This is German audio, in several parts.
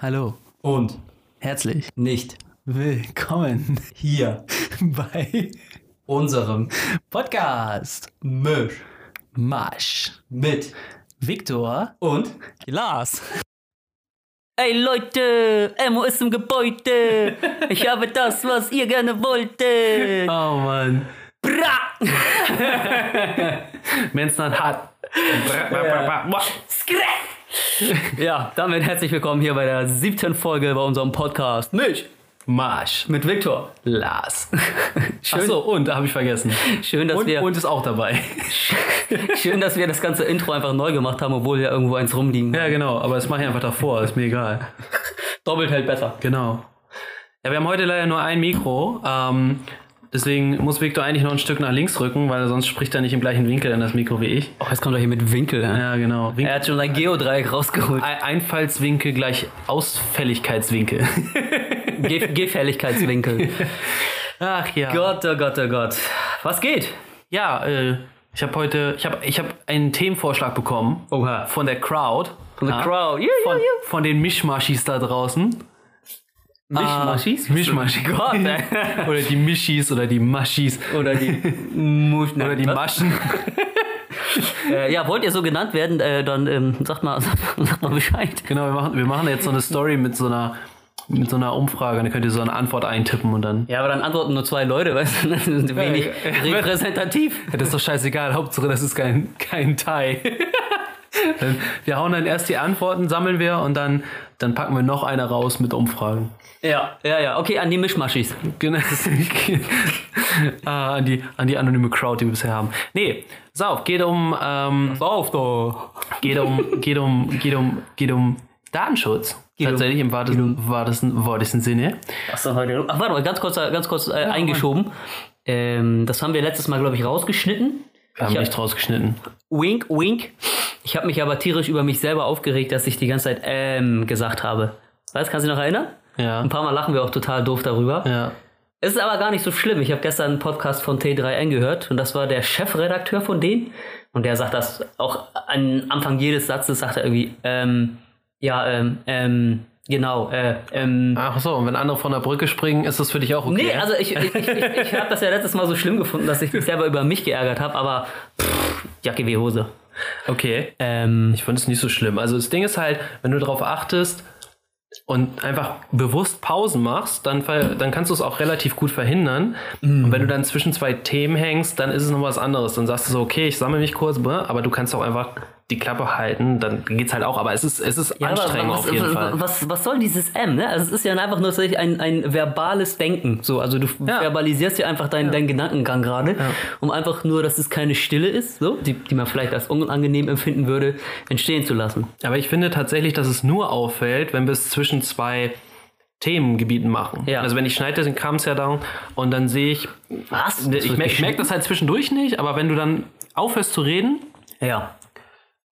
Hallo, Und herzlich nicht willkommen hier bei unserem Podcast Misch Marsch. mit Viktor und Lars. Ey Leute, Emo ist im Gebäude. Ich habe das, was ihr gerne wolltet. Oh Mann. Bra! Wenn's dann hat. Skrä! Ja, damit herzlich willkommen hier bei der siebten Folge bei unserem Podcast. Mich Marsch. mit Viktor. Lars. Schön, Achso, und, da habe ich vergessen. schön, dass Und, wir, und ist auch dabei. schön, dass wir das ganze Intro einfach neu gemacht haben, obwohl hier irgendwo eins rumliegen. Ja, genau, aber das mache ich einfach davor, ist mir egal. Doppelt hält besser. Genau. Ja, wir haben heute leider nur ein Mikro. Ähm, deswegen muss Viktor eigentlich noch ein Stück nach links rücken, weil sonst spricht er nicht im gleichen Winkel in das Mikro wie ich. Oh, jetzt kommt er hier mit Winkel. Ja. Ja, genau. Winkel Er hat schon sein Geodreieck rausgeholt. Ein- Einfallswinkel gleich Ausfälligkeitswinkel. Ge Gefälligkeitswinkel. Ach ja. Gott, oh Gott, oh Gott. Was geht? Ja, äh, ich habe heute, ich habe ich hab einen Themenvorschlag bekommen Oha. von der Crowd. Von der. Crowd. Ja, Von, ja, ja. von den Mischmaschis da draußen. Mischmaschis? Ah, Mischmaschis. Gott, ey. oder die Mischis oder die Maschis. Oder die Musch Oder die? Maschen. Äh, ja, wollt ihr so genannt werden, äh, dann ähm, sagt, mal, sagt, mal- Bescheid. Genau, wir machen, wir machen jetzt so eine Story mit so einer, mit so einer Umfrage. Dann könnt ihr so eine Antwort eintippen und dann. Ja, aber dann antworten nur zwei Leute, weißt du, das ist wenig repräsentativ. Das ist doch scheißegal. Hauptsache, das ist kein, kein Thai. Wir hauen dann erst die Antworten, sammeln wir und dann, dann packen wir noch eine raus mit Umfragen. Ja, ja, ja. Okay, an die Mischmaschis. Genau. ah, an, die, an die anonyme Crowd, die wir bisher haben. Nee, pass auf, geht um, ähm, Auf da. geht um, geht um, geht um, geht um Datenschutz. um- Tatsächlich im wahrsten, wahrsten, wahrsten Sinne. Was? Ach, warte mal, ganz kurz, äh, ganz kurz äh, eingeschoben. Ähm, das haben wir letztes Mal, glaube ich, rausgeschnitten. Wir haben Ich hab- nicht rausgeschnitten. Wink, wink. Ich habe mich aber tierisch über mich selber aufgeregt, dass ich die ganze Zeit ähm gesagt habe. Weißt, kannst du dich noch erinnern? Ja. Ein paar Mal lachen wir auch total doof darüber. Ja. Es ist aber gar nicht so schlimm. Ich habe gestern einen Podcast von T3N gehört und das war der Chefredakteur von denen. Und der sagt das auch am Anfang jedes Satzes, sagt er irgendwie, ähm, ja, ähm, ähm, genau, äh, ähm. Ach so, und wenn andere von der Brücke springen, ist das für dich auch okay? Nee, also ich, ich, ich, ich, habe das ja letztes Mal so schlimm gefunden, dass ich mich selber über mich geärgert habe, aber pff, Jacke wie Hose. okay. Ähm, Ich finde es nicht so schlimm. Also das Ding ist halt, wenn du darauf achtest und einfach bewusst Pausen machst, dann, dann kannst du es auch relativ gut verhindern. Und wenn du dann zwischen zwei Themen hängst, dann ist es noch was anderes. Dann sagst du so, okay, ich sammle mich kurz, bäh, aber du kannst auch einfach die Klappe halten, dann geht's halt auch. Aber es ist, es ist Ja, anstrengend was, auf jeden was, Fall. Was, was soll dieses M? Ne? Also es ist ja einfach nur ein, ein verbales Denken. So, also du Ja. verbalisierst ja einfach deinen, deinen Gedankengang gerade, um einfach nur, dass es keine Stille ist, so, die, die man vielleicht als unangenehm empfinden würde, entstehen zu lassen. Aber ich finde tatsächlich, dass es nur auffällt, wenn wir es zwischen zwei Themengebieten machen. Ja. Also wenn ich schneide den Comes ja down und dann sehe ich, Was? ich merke das halt zwischendurch nicht, aber wenn du dann aufhörst zu reden Ja.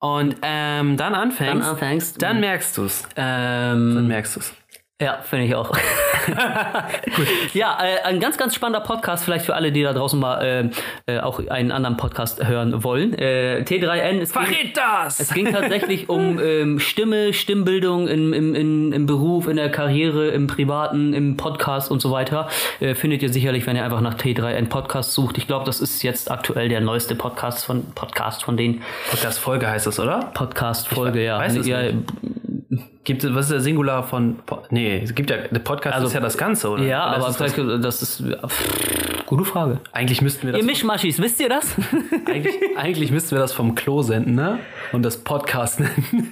Und ähm, dann anfängst, Dann anfängst. dann merkst du es. Ähm, Dann merkst du es. Ja, finde ich auch. Ja, äh, ein ganz, ganz spannender Podcast, vielleicht für alle, die da draußen mal äh, äh, auch einen anderen Podcast hören wollen. Äh, T3N, es ging, Verriet das! es ging tatsächlich um ähm, Stimme, Stimmbildung im, im, im, im Beruf, in der Karriere, im Privaten, im Podcast und so weiter. Äh, findet ihr sicherlich, wenn ihr einfach nach T3N Podcast sucht. Ich glaube, das ist jetzt aktuell der neueste Podcast von Podcast von den Podcast-Folge heißt das, oder? Podcast-Folge, ja. weiß es ja, nicht. Gibt es, was ist der Singular von, nee, es gibt ja, der Podcast ist ja das Ganze, oder? Also, ja Oder aber ist das, vielleicht, das ist. Pff, gute Frage. eigentlich müssten wir das, Ihr Mischmaschis, wisst ihr das? eigentlich, eigentlich müssten wir das vom Klo senden, ne? Und das Podcast nennen.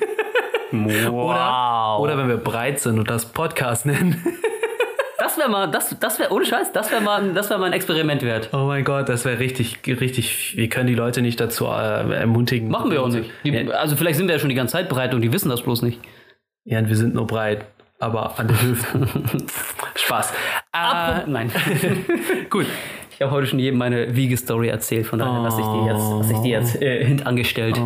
Oder, oder wenn wir breit sind und das Podcast nennen. Das wäre mal, das, das wäre, ohne Scheiß, das wäre mal, das wäre mal ein Experiment wert. Oh mein Gott, das wäre richtig, richtig. Wir können die Leute nicht dazu äh, ermutigen. Machen wir auch nicht. Die, Also vielleicht sind wir ja schon die ganze Zeit bereit und die wissen das bloß nicht. Ja, und wir sind nur breit, aber an den Hüften. Spaß. Äh, Nein. gut. Ich habe heute schon jedem meine Wiegestory erzählt, von daher lasse ich die jetzt, lasse ich die jetzt äh, hintangestellt.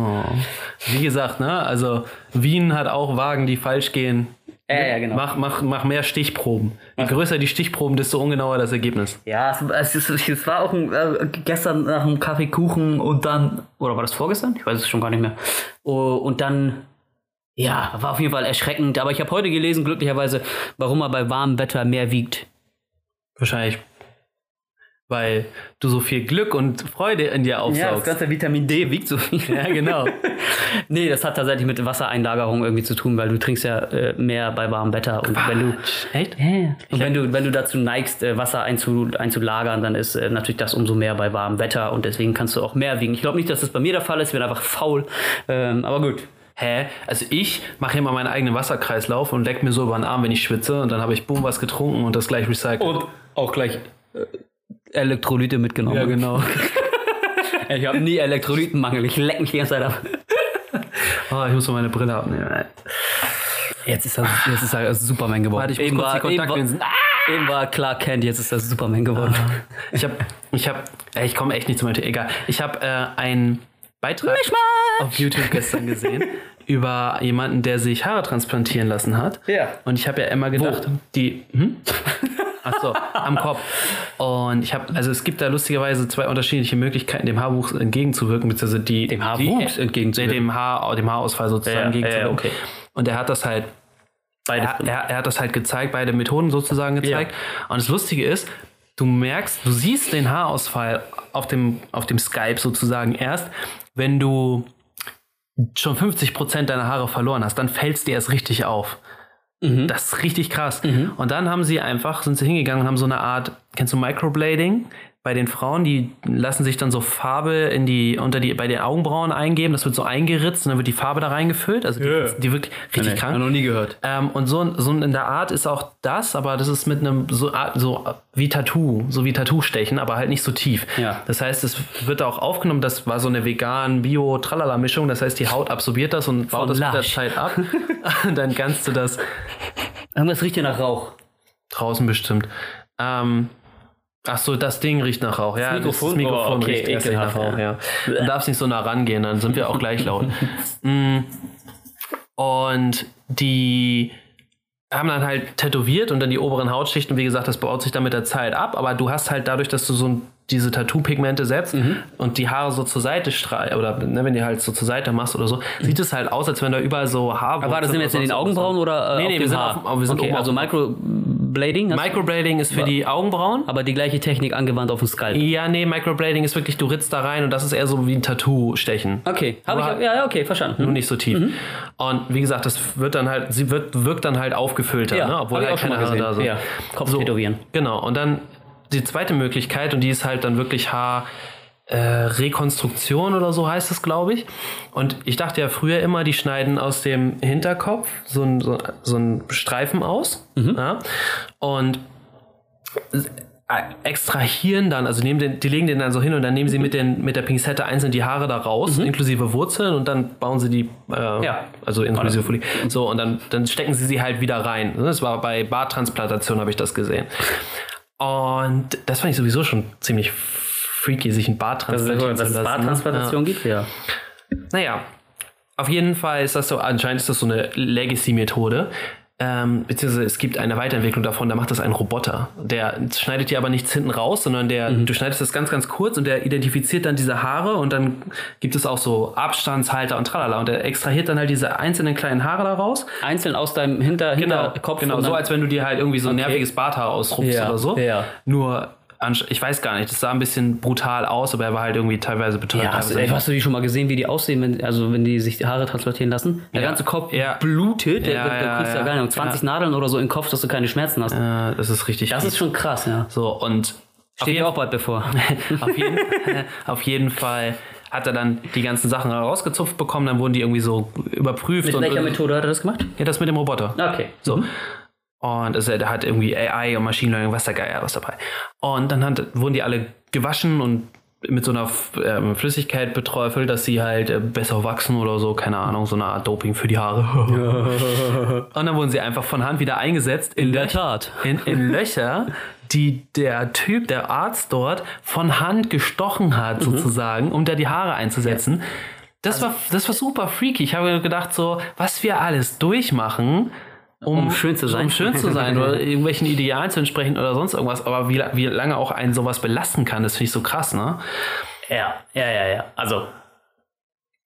Wie gesagt, ne? Also Wien hat auch Wagen, die falsch gehen. Ja, ja, genau. Mach, mach, mach mehr Stichproben. Je größer die Stichproben, desto ungenauer das Ergebnis. Ja, es, es, es war auch ein, äh, gestern nach einem Kaffeekuchen und dann, oder war das vorgestern? Ich weiß es schon gar nicht mehr. Oh, und dann Ja, war auf jeden Fall erschreckend. Aber ich habe heute gelesen, glücklicherweise, warum er bei warmem Wetter mehr wiegt. Wahrscheinlich, weil du so viel Glück und Freude in dir aufsaugst. ganze Vitamin D wiegt so viel. Ja, genau. nee, das hat tatsächlich mit Wassereinlagerung irgendwie zu tun, weil du trinkst ja äh, mehr bei warmem Wetter. Und wenn du, Echt? und wenn du, wenn du dazu neigst, äh, Wasser einzu, einzulagern, dann ist äh, natürlich das umso mehr bei warmem Wetter und deswegen kannst du auch mehr wiegen. Ich glaube nicht, dass das bei mir der Fall ist, ich bin einfach faul. Ähm, aber gut. Hä? Also ich mache immer meinen eigenen Wasserkreislauf und leck mir so über den Arm, wenn ich schwitze und dann habe ich boom was getrunken und das gleich recycelt. Und auch gleich äh, Elektrolyte mitgenommen. ja, genau. Ich habe nie Elektrolytenmangel. Ich leck mich die ganze Zeit ab. Oh, ich muss mal meine Brille abnehmen. Jetzt ist er, jetzt ist er Superman geworden. Warte, ich kurz die eben, war, eben war Clark Kent, jetzt ist er Superman geworden. Ich habe, ich habe, ich komme echt nicht zu meinem Thema. Egal. Ich habe äh, einen Beitrag auf YouTube gestern gesehen über jemanden, der sich Haare transplantieren lassen hat. Ja. Und ich habe ja immer gedacht, die, hm? Ach so, am Kopf. Und ich habe, also es gibt da lustigerweise zwei unterschiedliche Möglichkeiten, dem Haarwuchs entgegenzuwirken, beziehungsweise die Dem Haarwuchs die, entgegenzuwirken? Dem, Haar, dem Haarausfall sozusagen Ja, ja, entgegenzuwirken. okay. Und er hat das halt Beide. er, er, er hat das halt gezeigt, beide Methoden sozusagen gezeigt. Und das Lustige ist, du merkst, du siehst den Haarausfall auf dem, auf dem Skype sozusagen erst, wenn du schon 50% deiner Haare verloren hast, dann fällst dir erst richtig auf. Das ist richtig krass. Und dann haben sie einfach, sind sie hingegangen und haben so eine Art, kennst du Microblading? Bei den Frauen, die lassen sich dann so Farbe in die, unter die, bei den Augenbrauen eingeben, das wird so eingeritzt und dann wird die Farbe da reingefüllt. Also die, Ja. die wirklich richtig Nee, krank. hab noch nie gehört. Ähm, und so, so in der Art ist auch das, aber das ist mit einem so, Art- so wie Tattoo, so wie Tattoo-Stechen, aber halt nicht so tief. Ja. Das heißt, es wird auch aufgenommen, das war so eine vegan Bio-Tralala-Mischung, das heißt, die Haut absorbiert das und baut das mit der. Zeit ab. und dann kannst du das Irgendwas riecht hier nach Rauch. draußen bestimmt. Ähm, Ach so, das Ding riecht nach Rauch. Ja, Mikrofon? das Mikrofon Oh, okay, riecht ekelhaft, nach Rauch, ja. ja. Du darfst nicht so nah rangehen, dann sind wir auch gleich laut. Mm. Und die haben dann halt tätowiert und dann die oberen Hautschichten, wie gesagt, das baut sich dann mit der Zeit ab, aber du hast halt dadurch, dass du so diese Tattoo-Pigmente setzt Mhm. und die Haare so zur Seite strahlst, oder ne, wenn die halt so zur Seite machst oder so, sieht es halt aus, als wenn da überall so Haare Aber das denn jetzt in den Augenbrauen oder äh, Nee, nee, wir dem sind Haar? auf- wir sind okay, also auf- Microblading, Microblading ist für die Augenbrauen. aber die gleiche Technik angewandt auf den Skalp. Ja, nee, Microblading ist wirklich, du ritzt da rein und das ist eher so wie ein Tattoo-Stechen. Okay, habe Aber- ich, ja, okay, verstanden. Nur nicht so tief. Und wie gesagt, das wird dann halt, sie wird, wirkt dann halt aufgefüllter, Ja, ne? obwohl halt keine Haare da sind. Ja, Kopf So. tätowieren. Genau, und dann die zweite Möglichkeit, und die ist halt dann wirklich Haar. Äh, Rekonstruktion oder so heißt es, glaube ich. Und ich dachte ja früher immer, die schneiden aus dem Hinterkopf so einen so, so Streifen aus. Ja? Und äh, extrahieren dann, also nehmen den, die legen den dann so hin und dann nehmen sie mit, den, mit der Pinzette einzeln die Haare da raus, inklusive Wurzeln und dann bauen sie die, äh, Ja. also inklusive Folie. So, und dann, dann stecken sie sie halt wieder rein. Das war bei Barttransplantation, habe ich das gesehen. Und das fand ich sowieso schon ziemlich freaky, sich ein Bart Das ist transplantieren gut, dass zu es lassen. Barttransplantation gibt, ja. Ja. Naja, auf jeden Fall ist das so, anscheinend ist das so eine Legacy-Methode. Ähm, beziehungsweise es gibt eine Weiterentwicklung davon, da macht das ein Roboter. Der schneidet dir aber nichts hinten raus, sondern der, Mhm. du schneidest das ganz, ganz kurz und der identifiziert dann diese Haare und dann gibt es auch so Abstandshalter und tralala und der extrahiert dann halt diese einzelnen kleinen Haare da raus. Einzeln aus deinem Hinter Genau, Hinterkopf. genau so als wenn du dir halt irgendwie so ein nerviges Barthaar ausrupfst Ja, oder so. ja. Nur, ich weiß gar nicht, das sah ein bisschen brutal aus, aber er war halt irgendwie teilweise betäubt. Ja, hast, ey, hast du die schon mal gesehen, wie die aussehen, wenn, also wenn die sich die Haare transplantieren lassen? Der Ja. ganze Kopf Ja. blutet, Ja, da, da ja, kriegst du ja ja. gar nicht 20 Nadeln oder so im Kopf, dass du keine Schmerzen hast. Äh, das ist richtig. Das ist schon krass, ja. so und Steht dir auch bald bevor. auf, jeden, auf jeden Fall hat er dann die ganzen Sachen rausgezupft bekommen, dann wurden die irgendwie so überprüft Mit welcher Methode hat er das gemacht? Ja, das mit dem Roboter. Okay. So. Und es, der hat irgendwie AI und Machine Learning, was da geil was dabei. Und dann hat, wurden die alle gewaschen und mit so einer ähm, Flüssigkeit beträufelt, dass sie halt äh, besser wachsen oder so, keine Ahnung, so eine Art Doping für die Haare. und dann wurden sie einfach von Hand wieder eingesetzt in, der Löch- Tat. in, in Löcher, die der Typ, der Arzt dort, von Hand gestochen hat, sozusagen, um da die Haare einzusetzen. Das, war, das war super freaky. Ich habe gedacht, so, was wir alles durchmachen, um, Um schön zu sein. Um schön zu sein oder irgendwelchen Idealen zu entsprechen oder sonst irgendwas. Aber wie, wie lange auch einen sowas belasten kann, das finde ich so krass, ne? Ja, ja, ja, ja. Also,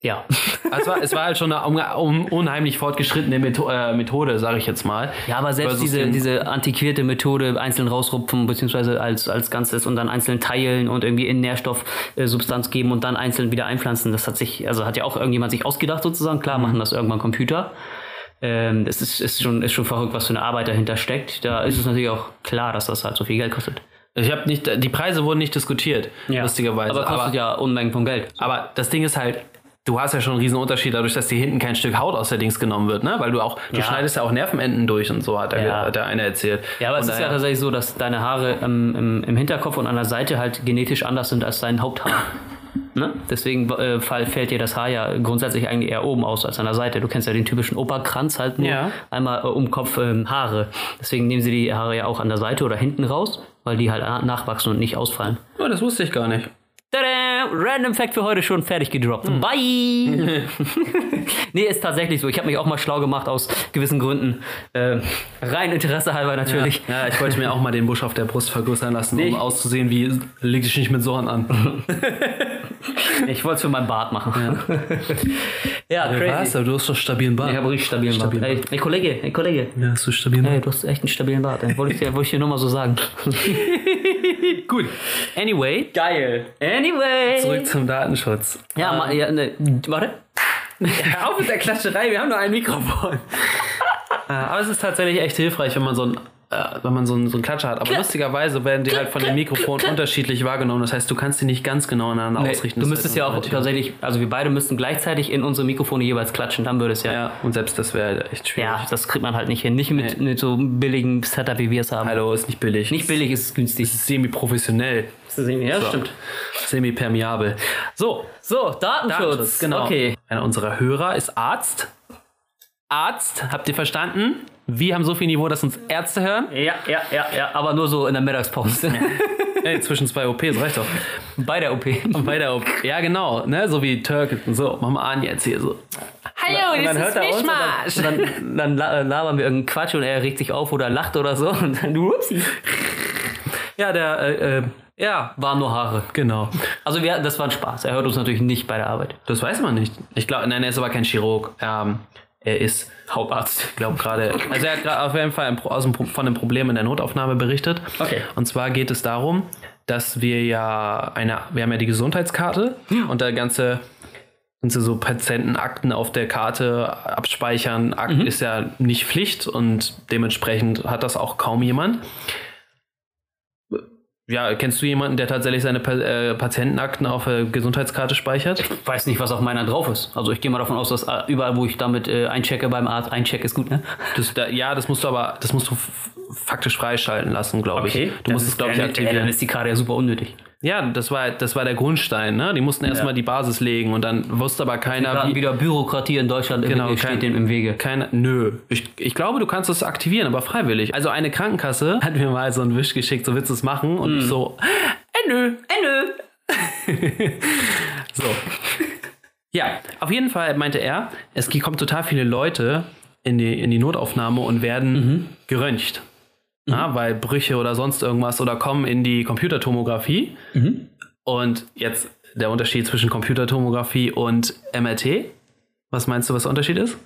Ja. Also es, war, es war halt schon eine un- un- unheimlich fortgeschrittene äh, Methode, sage ich jetzt mal. Ja, aber selbst diese, diese antiquierte Methode, einzeln rausrupfen, beziehungsweise als, als Ganzes und dann einzeln teilen und irgendwie in Nährstoffsubstanz geben und dann einzeln wieder einpflanzen, das hat sich, also hat ja auch irgendjemand sich ausgedacht sozusagen. Klar, machen das irgendwann Computer. Ähm, das ist, ist, schon, ist schon verrückt, was für eine Arbeit dahinter steckt. Da ist es natürlich auch klar, dass das halt so viel Geld kostet. Ich habe nicht, die Preise wurden nicht diskutiert, lustigerweise. Aber kostet ja Unmengen von Geld. Aber das Ding ist halt, du hast ja schon einen riesen Unterschied dadurch, dass dir hinten kein Stück Haut aus der Dings genommen wird, ne? Weil du auch, du Ja. schneidest ja auch Nervenenden durch und so, hat der, Ja. hat der eine erzählt. Ja, aber es Und ist ja tatsächlich so, dass deine Haare ähm, im, im Hinterkopf und an der Seite halt genetisch anders sind als dein Haupthaar. Ne? Deswegen äh, fällt dir das Haar ja grundsätzlich eigentlich eher oben aus als an der Seite. Du kennst ja den typischen Operkranz halt nur Ja. einmal äh, um Kopf ähm, Haare. Deswegen nehmen sie die Haare ja auch an der Seite oder hinten raus, weil die halt na- nachwachsen und nicht ausfallen. Oh, das wusste ich gar nicht. Tada! Random Fact für heute schon fertig gedroppt. Hm. Bye! nee, ist tatsächlich so. Ich habe mich auch mal schlau gemacht aus gewissen Gründen. Äh, rein Interesse halber natürlich. Ja, ich wollte mir auch mal den Busch auf der Brust vergrößern lassen, Nee, um auszusehen wie, leg dich nicht mit Sorn an. Ich wollte es für meinen Bart machen. Ja, Was? crazy. Aber du hast doch stabilen Bart. Ich habe richtig stabilen Bart. Stabilen Ey, ey, Kollege, ey, Kollege. Ja, hast du stabilen Ey, du hast echt einen stabilen Bart. Ey. Wollte ich dir, wollte ich dir nur mal so sagen. Gut. Anyway, Geil. Anyway. zurück zum Datenschutz. Ja, ma, ja ne, warte. Hör auf mit der Klatscherei, wir haben nur ein Mikrofon. Äh, Aber es ist tatsächlich echt hilfreich, wenn man so ein äh, wenn man so einen, so einen Klatscher hat. Aber lustigerweise werden die halt von den Mikrofonen unterschiedlich wahrgenommen. Das heißt, du kannst die nicht ganz genau aneinander Nee, ausrichten. du müsstest ist ja halt auch tatsächlich, also wir beide müssten gleichzeitig in unsere Mikrofone jeweils klatschen, dann würde es ja. Ja, und selbst das wäre halt echt schwierig. Ja, das kriegt man halt nicht hin. Nicht mit, mit so einem billigen Setup, wie wir es haben. Hallo, ist nicht billig. Nicht billig, ist es günstig. ist semi-professionell. Ja, So. stimmt. Semi-permeabel. So, So, Datenschutz. Datenschutz, genau. Okay. Einer unserer Hörer ist Arzt. Arzt, habt ihr verstanden? Wir haben so viel Niveau, dass uns Ärzte hören. Ja, ja, ja, ja, aber nur so in der Mittagspause. Ey, zwischen zwei OPs, reicht doch. Bei der OP. Bei der OP. Ja, genau, ne? So wie Turk. So, mach mal an jetzt hier so. Hallo, Und dann hört er uns und dann- dann, dann la- labern wir irgendeinen Quatsch und er regt sich auf oder lacht oder so und dann, upsi. Ja, der, äh, äh, ja, Waren nur Haare. genau. Also wir, das war ein Spaß. Er hört uns natürlich nicht bei der Arbeit. Das weiß man nicht. Ich glaube, nein, er ist aber kein Chirurg. Ähm, er ist Hauptarzt. Ich glaube gerade. Also er hat gerade auf jeden Fall ein aus dem, Pro- von einem Problem in der Notaufnahme berichtet. Okay. Und zwar geht es darum, dass wir ja eine, wir haben ja die Gesundheitskarte und der ganze ganze so Patientenakten auf der Karte abspeichern Akt ist ja nicht Pflicht und dementsprechend hat das auch kaum jemand. Ja, kennst du jemanden, der tatsächlich seine Pa- äh, Patientenakten auf der Gesundheitskarte speichert? Ich weiß nicht, was auf meiner drauf ist. Also ich gehe mal davon aus, dass äh, überall, wo ich damit äh, einchecke beim Arzt, eincheck ist gut, ne? Das, da, ja, das musst du aber, das musst du faktisch freischalten lassen, glaube ich. Du musst es, glaube ich, Ey, dann aktivieren. ist die Karte ja super unnötig. Ja, das war, das war der Grundstein, ne? Die mussten erstmal die Basis legen und dann wusste aber keiner, wie. wieder Bürokratie in Deutschland im- Genau, steht kein- dem im Wege. Keiner, nö. Ich, ich glaube, du kannst es aktivieren, aber freiwillig. Also eine Krankenkasse hat mir mal so einen Wisch geschickt, so willst du es machen? Und Mhm. ich so, äh, nö. Äh, nö. So. Ja, auf jeden Fall meinte er, es kommen total viele Leute in die, in die Notaufnahme und werden Mhm. geröntgt. Ja, weil Brüche oder sonst irgendwas oder kommen in die Computertomographie. Mhm. Und jetzt der Unterschied zwischen Computertomographie und MRT. Was meinst du, was der Unterschied ist?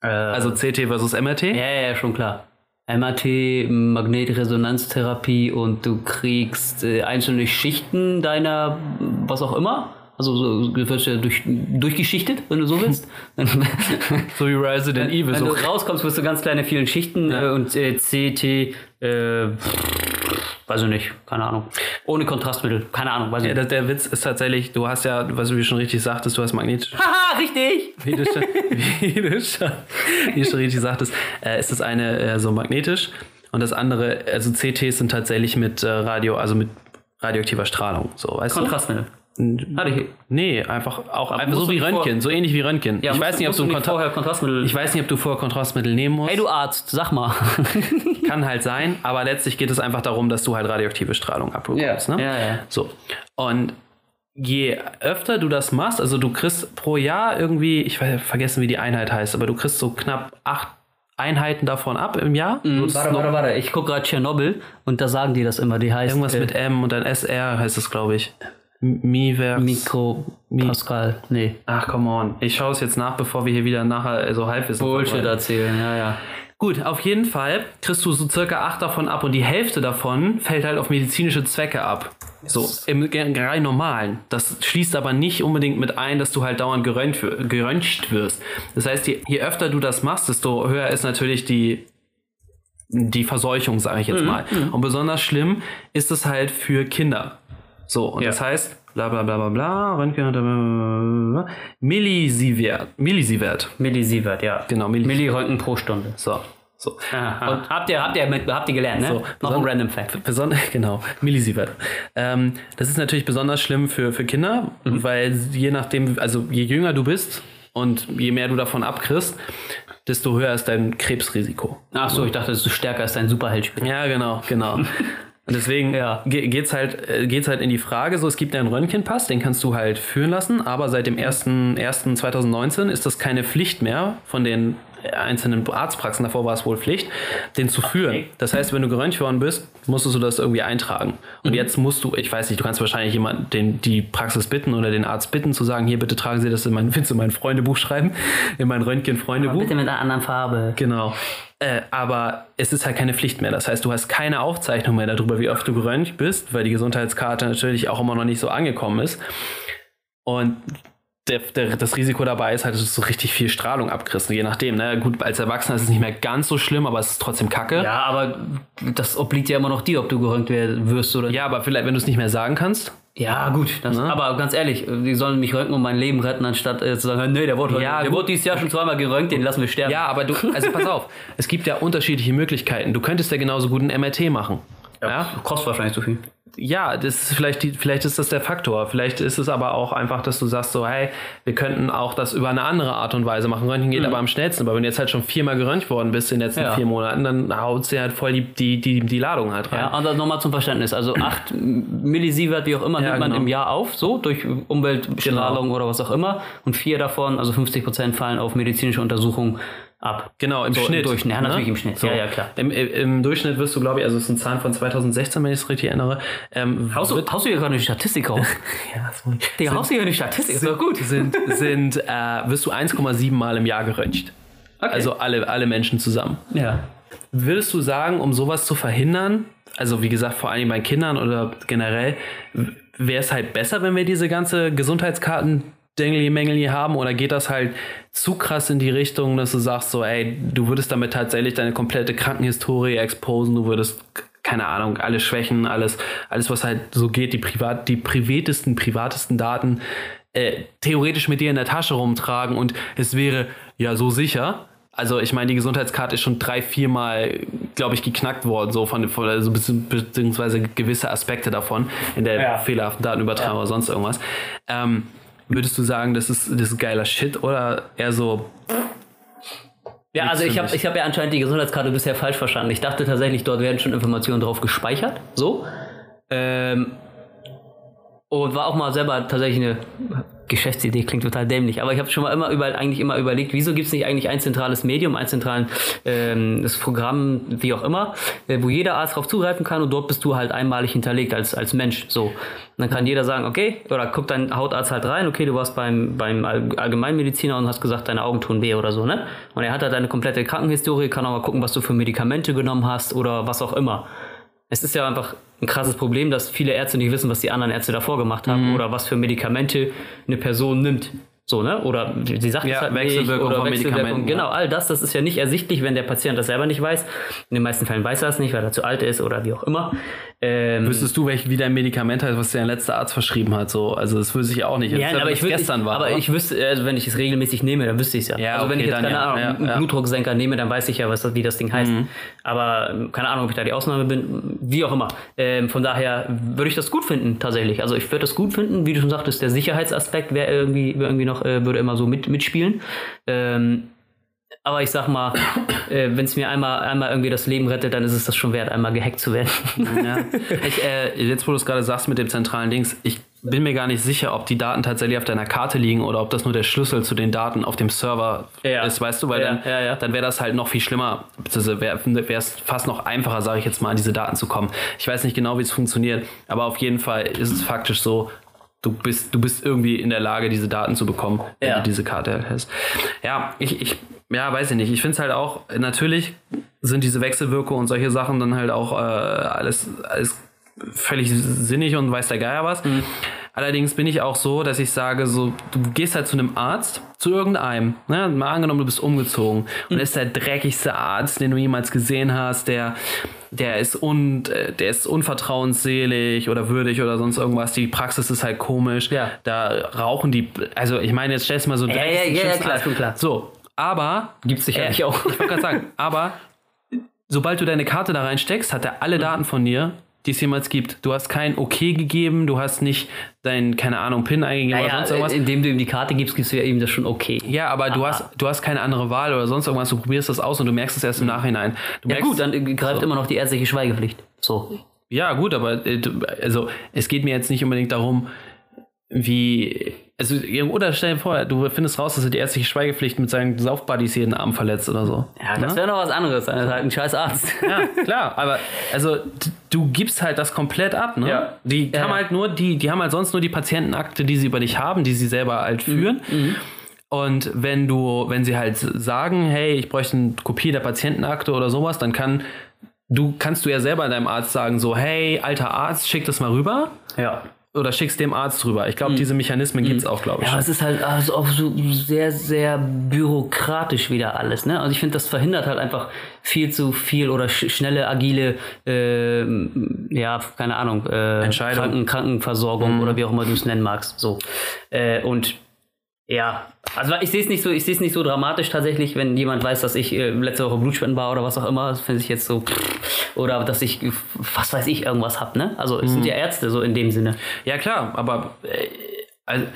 Also CT versus MRT? Ja, ja, ja, schon klar. MRT, Magnetresonanztherapie und du kriegst äh, einzelne Schichten deiner, was auch immer. Also so, du wirst ja durch, durchgeschichtet, wenn du so willst. So wie Resident Evil. wenn So. du rauskommst, wirst du ganz kleine vielen Schichten Ja. äh, und äh, CT, äh, weiß ich nicht, keine Ahnung. Ohne Kontrastmittel, keine Ahnung, weiß ich Ja, nicht. der, der Witz ist tatsächlich, du hast ja, was du schon richtig sagtest, du hast magnetisch. Haha, richtig! Wie du schon, wie du schon, wie du schon richtig sagtest, äh, ist das eine äh, so magnetisch und das andere, also CTs sind tatsächlich mit äh, Radio, also mit radioaktiver Strahlung. So, weißt Kontrastmittel. du? Hatte ich. Nee, einfach auch einfach musst so du wie Röntgen, so ähnlich wie Röntgen. Ja, ich weiß nicht, ob du nicht Kontra vorher Kontrastmittel. ich weiß nicht, ob du vorher Kontrastmittel nehmen musst. hey, du Arzt, sag mal. Kann halt sein, aber letztlich geht es einfach darum, dass du halt radioaktive Strahlung abbekommst. Ja, ne? ja, ja. So. Und je öfter du das machst, also du kriegst pro Jahr irgendwie, ich weiß, vergessen, wie die Einheit heißt, aber du kriegst so knapp acht Einheiten davon ab im Jahr. Ist Warte, warte, warte. Ich gucke gerade Tschernobyl und da sagen die das immer. Die heißt. Irgendwas äh, mit M und dann SR heißt es, glaube ich. Miver. Mikro Pascal. Nee. Ach, come on. Ich schaue es jetzt nach, bevor wir hier wieder nachher so Halbwissen Bullshit verbreiten. erzählen, ja, ja. Gut, auf jeden Fall kriegst du so circa acht davon ab und die Hälfte davon fällt halt auf medizinische Zwecke ab. So, im rein normalen. Das schließt aber nicht unbedingt mit ein, dass du halt dauernd geröntgt, wir- geröntgt wirst. Das heißt, je, je öfter du das machst, desto höher ist natürlich die, die Verseuchung, sage ich jetzt mal. Und besonders schlimm ist es halt für Kinder. So, und Ja. das heißt, bla bla bla bla bla, Röntgen, bla, bla, bla, bla, Millisievert. Millisievert. Millisievert, ja. Genau, Milli- Milliröntgen pro Stunde. So, so. Und habt ihr, habt ihr, mit, habt ihr gelernt, ne? So, Noch ein random Fact. Genau, Millisievert. Ähm, das ist natürlich besonders schlimm für, für Kinder, Mhm. weil je nachdem, also je jünger du bist und je mehr du davon abkriegst, desto höher ist dein Krebsrisiko. Ach so, ich dachte, es ist stärker als dein Superheldspiel. Ja, genau, genau. Deswegen Ja. geht's halt, äh, geht's halt in die Frage, so es gibt einen Röntgenpass, den kannst du halt führen lassen, aber seit dem 1.1.2019 ist das keine Pflicht mehr von den einzelnen Arztpraxen, davor war es wohl Pflicht, den zu führen. Das heißt, wenn du geröntgt worden bist, musstest du das irgendwie eintragen. Und jetzt musst du, ich weiß nicht, du kannst wahrscheinlich jemanden, den, die Praxis bitten oder den Arzt bitten, zu sagen, hier bitte tragen Sie das in mein, willst du mein Freundebuch schreiben, in mein Röntgen-Freundebuch. Bitte mit einer anderen Farbe. Genau. Äh, aber es ist halt keine Pflicht mehr. Das heißt, du hast keine Aufzeichnung mehr darüber, wie oft du geröntgt bist, weil die Gesundheitskarte natürlich auch immer noch nicht so angekommen ist. Und der, der, das Risiko dabei ist halt, dass du so richtig viel Strahlung abkriegst. Je nachdem. Ne? Gut, als Erwachsener ist es nicht mehr ganz so schlimm, aber es ist trotzdem kacke. Ja, aber das obliegt ja immer noch dir, ob du geröntgt wirst oder nicht. Ja, aber vielleicht, wenn du es nicht mehr sagen kannst. Ja, gut. Das, Aber ganz ehrlich, die sollen mich röntgen und mein Leben retten, anstatt äh, zu sagen, nee, der wurde, Ja, der gut. wurde dieses Jahr schon zweimal geröntgt, den lassen wir sterben. Ja, aber du, also pass auf, es gibt ja unterschiedliche Möglichkeiten. Du könntest ja genauso gut ein MRT machen. Ja? Kostet wahrscheinlich zu viel. Ja, das ist vielleicht, die, vielleicht ist das der Faktor. Vielleicht ist es aber auch einfach, dass du sagst so, hey, wir könnten auch das über eine andere Art und Weise machen. Röntgen geht aber am schnellsten. Aber wenn du jetzt halt schon viermal geröntgt worden bist in den letzten Ja. vier Monaten, dann haut dir halt voll die, die, die, die Ladung halt rein. Ja, und nochmal zum Verständnis. Also 8 Millisievert, wie auch immer, Ja, nimmt man genau. im Jahr auf, so durch Umweltstrahlung oder was auch immer. Und vier davon, also 50 Prozent, fallen auf medizinische Untersuchungen ab. Genau, im So, im Schnitt. Durchschnitt. Ja, natürlich im Schnitt. Ja, ja, klar. Im, im, Im Durchschnitt wirst du, glaube ich, also es sind Zahlen von 2016, wenn ich es richtig erinnere. Ähm, Haust du, haust du hier gerade eine Statistik raus? ja, so, Digga, haust du hier eine Statistik? Ist doch gut. sind, sind äh, wirst du 1,7 Mal im Jahr geröntgt. Also alle, alle Menschen zusammen. Ja. Würdest du sagen, um sowas zu verhindern, also wie gesagt, vor allem bei Kindern oder generell, wäre es halt besser, wenn wir diese ganze Gesundheitskarten Dengeli Mengeli haben oder geht das halt zu krass in die Richtung, dass du sagst so, ey, du würdest damit tatsächlich deine komplette Krankenhistorie exposen, du würdest keine Ahnung, alle Schwächen, alles, alles was halt so geht, die privat, die privatesten, privatesten Daten äh, theoretisch mit dir in der Tasche rumtragen und es wäre ja so sicher. Also ich meine, die Gesundheitskarte ist schon drei, viermal, glaube ich, geknackt worden, so von, von also bezieh- beziehungsweise gewisse Aspekte davon in der Ja. fehlerhaften Datenübertragung oder sonst irgendwas. Ähm, würdest du sagen, das ist, das ist geiler Shit oder eher so, Ja, also ich habe ich hab ja anscheinend die Gesundheitskarte bisher falsch verstanden. Ich dachte tatsächlich, dort werden schon Informationen drauf gespeichert. So. Ähm, und war auch mal selber tatsächlich eine Geschäftsidee, klingt total dämlich, aber ich habe schon mal immer über, eigentlich immer überlegt, wieso gibt es nicht eigentlich ein zentrales Medium, ein zentrales ähm, Programm, wie auch immer, äh, wo jeder Arzt drauf zugreifen kann und dort bist du halt einmalig hinterlegt als, als Mensch. So. Und dann kann jeder sagen, okay, oder guckt dein Hautarzt halt rein, okay, du warst beim, beim All- Allgemeinmediziner und hast gesagt, deine Augen tun weh oder so, ne? Und er hat halt deine komplette Krankenhistorie, kann auch mal gucken, was du für Medikamente genommen hast oder was auch immer. Es ist ja einfach ein krasses Problem, dass viele Ärzte nicht wissen, was die anderen Ärzte davor gemacht haben Mhm. oder was für Medikamente eine Person nimmt. So, ne? Oder sie sagt Ja, es halt Wechselwirkung oder Wechselwirkung. Medikamenten, Genau, all das, das ist ja nicht ersichtlich, wenn der Patient das selber nicht weiß. In den meisten Fällen weiß er es nicht, weil er zu alt ist oder wie auch immer. Ähm, wüsstest du, welch, wie dein Medikament heißt, was dir dein letzter Arzt verschrieben hat? So, also das wüsste ich auch nicht. ja, aber wenn ich wüsste, gestern war. aber oder? ich wüsste, also wenn ich es regelmäßig nehme, dann wüsste ich es ja. Ja, also wenn okay, ich jetzt keine ja. Ahnung, einen ja. Mhm. Blutdrucksenker nehme, dann weiß ich ja, was, wie das Ding heißt. Aber ähm, keine Ahnung, ob ich da die Ausnahme bin, wie auch immer. Ähm, von daher würde ich das gut finden, tatsächlich. Also ich würde das gut finden, wie du schon sagtest, der Sicherheitsaspekt wäre irgendwie, wär irgendwie noch, äh, würde immer so mit, mitspielen. Ähm, aber ich sag mal, äh, wenn es mir einmal, einmal irgendwie das Leben rettet, dann ist es das schon wert, einmal gehackt zu werden. Ja. Ich, äh, jetzt, wo du es gerade sagst mit dem zentralen Dings, ich bin mir gar nicht sicher, ob die Daten tatsächlich auf deiner Karte liegen oder ob das nur der Schlüssel zu den Daten auf dem Server Ja. ist, weißt du, weil Ja, dann, ja. dann wäre das halt noch viel schlimmer. Beziehungsweise wäre es fast noch einfacher, sage ich jetzt mal, an diese Daten zu kommen. Ich weiß nicht genau, wie es funktioniert, aber auf jeden Fall ist es faktisch so, du bist, du bist irgendwie in der Lage, diese Daten zu bekommen, wenn Ja. du diese Karte hast. Ja, ich, ich, ja, weiß ich nicht. Ich finde es halt auch, natürlich sind diese Wechselwirkungen und solche Sachen dann halt auch äh, alles, alles völlig sinnig und weiß der Geier was. Mhm. Allerdings bin ich auch so, dass ich sage, so, du gehst halt zu einem Arzt, zu irgendeinem, ne? mal angenommen, du bist umgezogen und ist der dreckigste Arzt, den du jemals gesehen hast, der, der ist un, äh, der ist unvertrauensselig oder würdig oder sonst irgendwas. Die Praxis ist halt komisch. Ja. Da rauchen die, also ich meine, jetzt stellst du mal so ja, ja, ja, schlimmsten klar, klar. So, aber Gibt's sicherlich äh, auch. Ich wollte gerade sagen, aber sobald du deine Karte da reinsteckst, hat er Mhm. alle Daten von dir, die es jemals gibt. Du hast kein Okay gegeben, du hast nicht dein, keine Ahnung, PIN eingegeben oder Naja, sonst irgendwas. indem du ihm die Karte gibst, gibst du ja ihm das schon okay. ja, aber du hast, du hast keine andere Wahl oder sonst irgendwas. Du probierst das aus und du merkst es erst im Nachhinein. Du Ja merkst, gut, dann äh, greift immer noch die ärztliche Schweigepflicht. So. Ja, gut, aber äh, also es geht mir jetzt nicht unbedingt darum, wie. Also, oder stell dir vor, du findest raus, dass er die ärztliche Schweigepflicht mit seinen Saufbuddies jeden Abend verletzt oder so. Ja, das wäre noch was anderes. Dann ist halt ein scheiß Arzt. Ja, klar, aber also du gibst halt das komplett ab, ne? Ja. Die Ja, haben ja. halt nur die, die haben halt sonst nur die Patientenakte, die sie über dich haben, die sie selber halt Mhm. führen. Und wenn du, wenn sie halt sagen, hey, ich bräuchte eine Kopie der Patientenakte oder sowas, dann kann du kannst du ja selber deinem Arzt sagen, so, hey, alter Arzt, schick das mal rüber. Ja. Oder schickst dem Arzt rüber. Ich glaube, diese Mechanismen gibt's auch, glaube ich. Mhm. Ja, aber es ist halt also auch so sehr, sehr bürokratisch wieder alles. Ne? Also ich finde, das verhindert halt einfach viel zu viel oder sch schnelle, agile, ähm, ja, keine Ahnung, äh. Kranken Krankenversorgung oder wie auch immer du es nennen magst. So. Äh, und ja, also ich sehe es nicht so, ich sehe es nicht so dramatisch tatsächlich, wenn jemand weiß, dass ich äh, letzte Woche Blutspenden war oder was auch immer, finde ich jetzt so oder dass ich äh, was weiß ich irgendwas hab, ne? Also es sind ja Ärzte so in dem Sinne. Ja, klar, aber äh, also,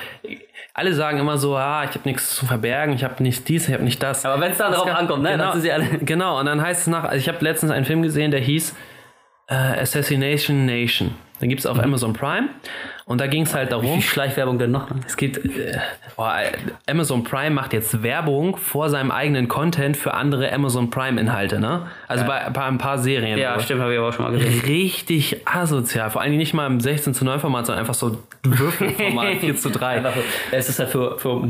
alle sagen immer so, ah, ich habe nichts zu verbergen, ich habe nicht dies, ich habe nicht das. Aber wenn es dann drauf kann- ankommt, ne, genau, dann sind sie alle Genau, und dann heißt es nach, also ich habe letztens einen Film gesehen, der hieß äh, Assassination Nation. Den gibt es auf Amazon Prime. Und da ging es halt Wie darum, Schleichwerbung denn noch? es geht, äh, boah, Amazon Prime macht jetzt Werbung vor seinem eigenen Content für andere Amazon Prime Inhalte, ne? Also bei, bei ein paar Serien. Ja, stimmt, habe ich aber auch schon mal gesehen. Richtig asozial. Vor allem nicht mal im 16 zu 9 Format, sondern einfach so Würfelformat 4 zu 3. Einfach so, Es ist halt für, für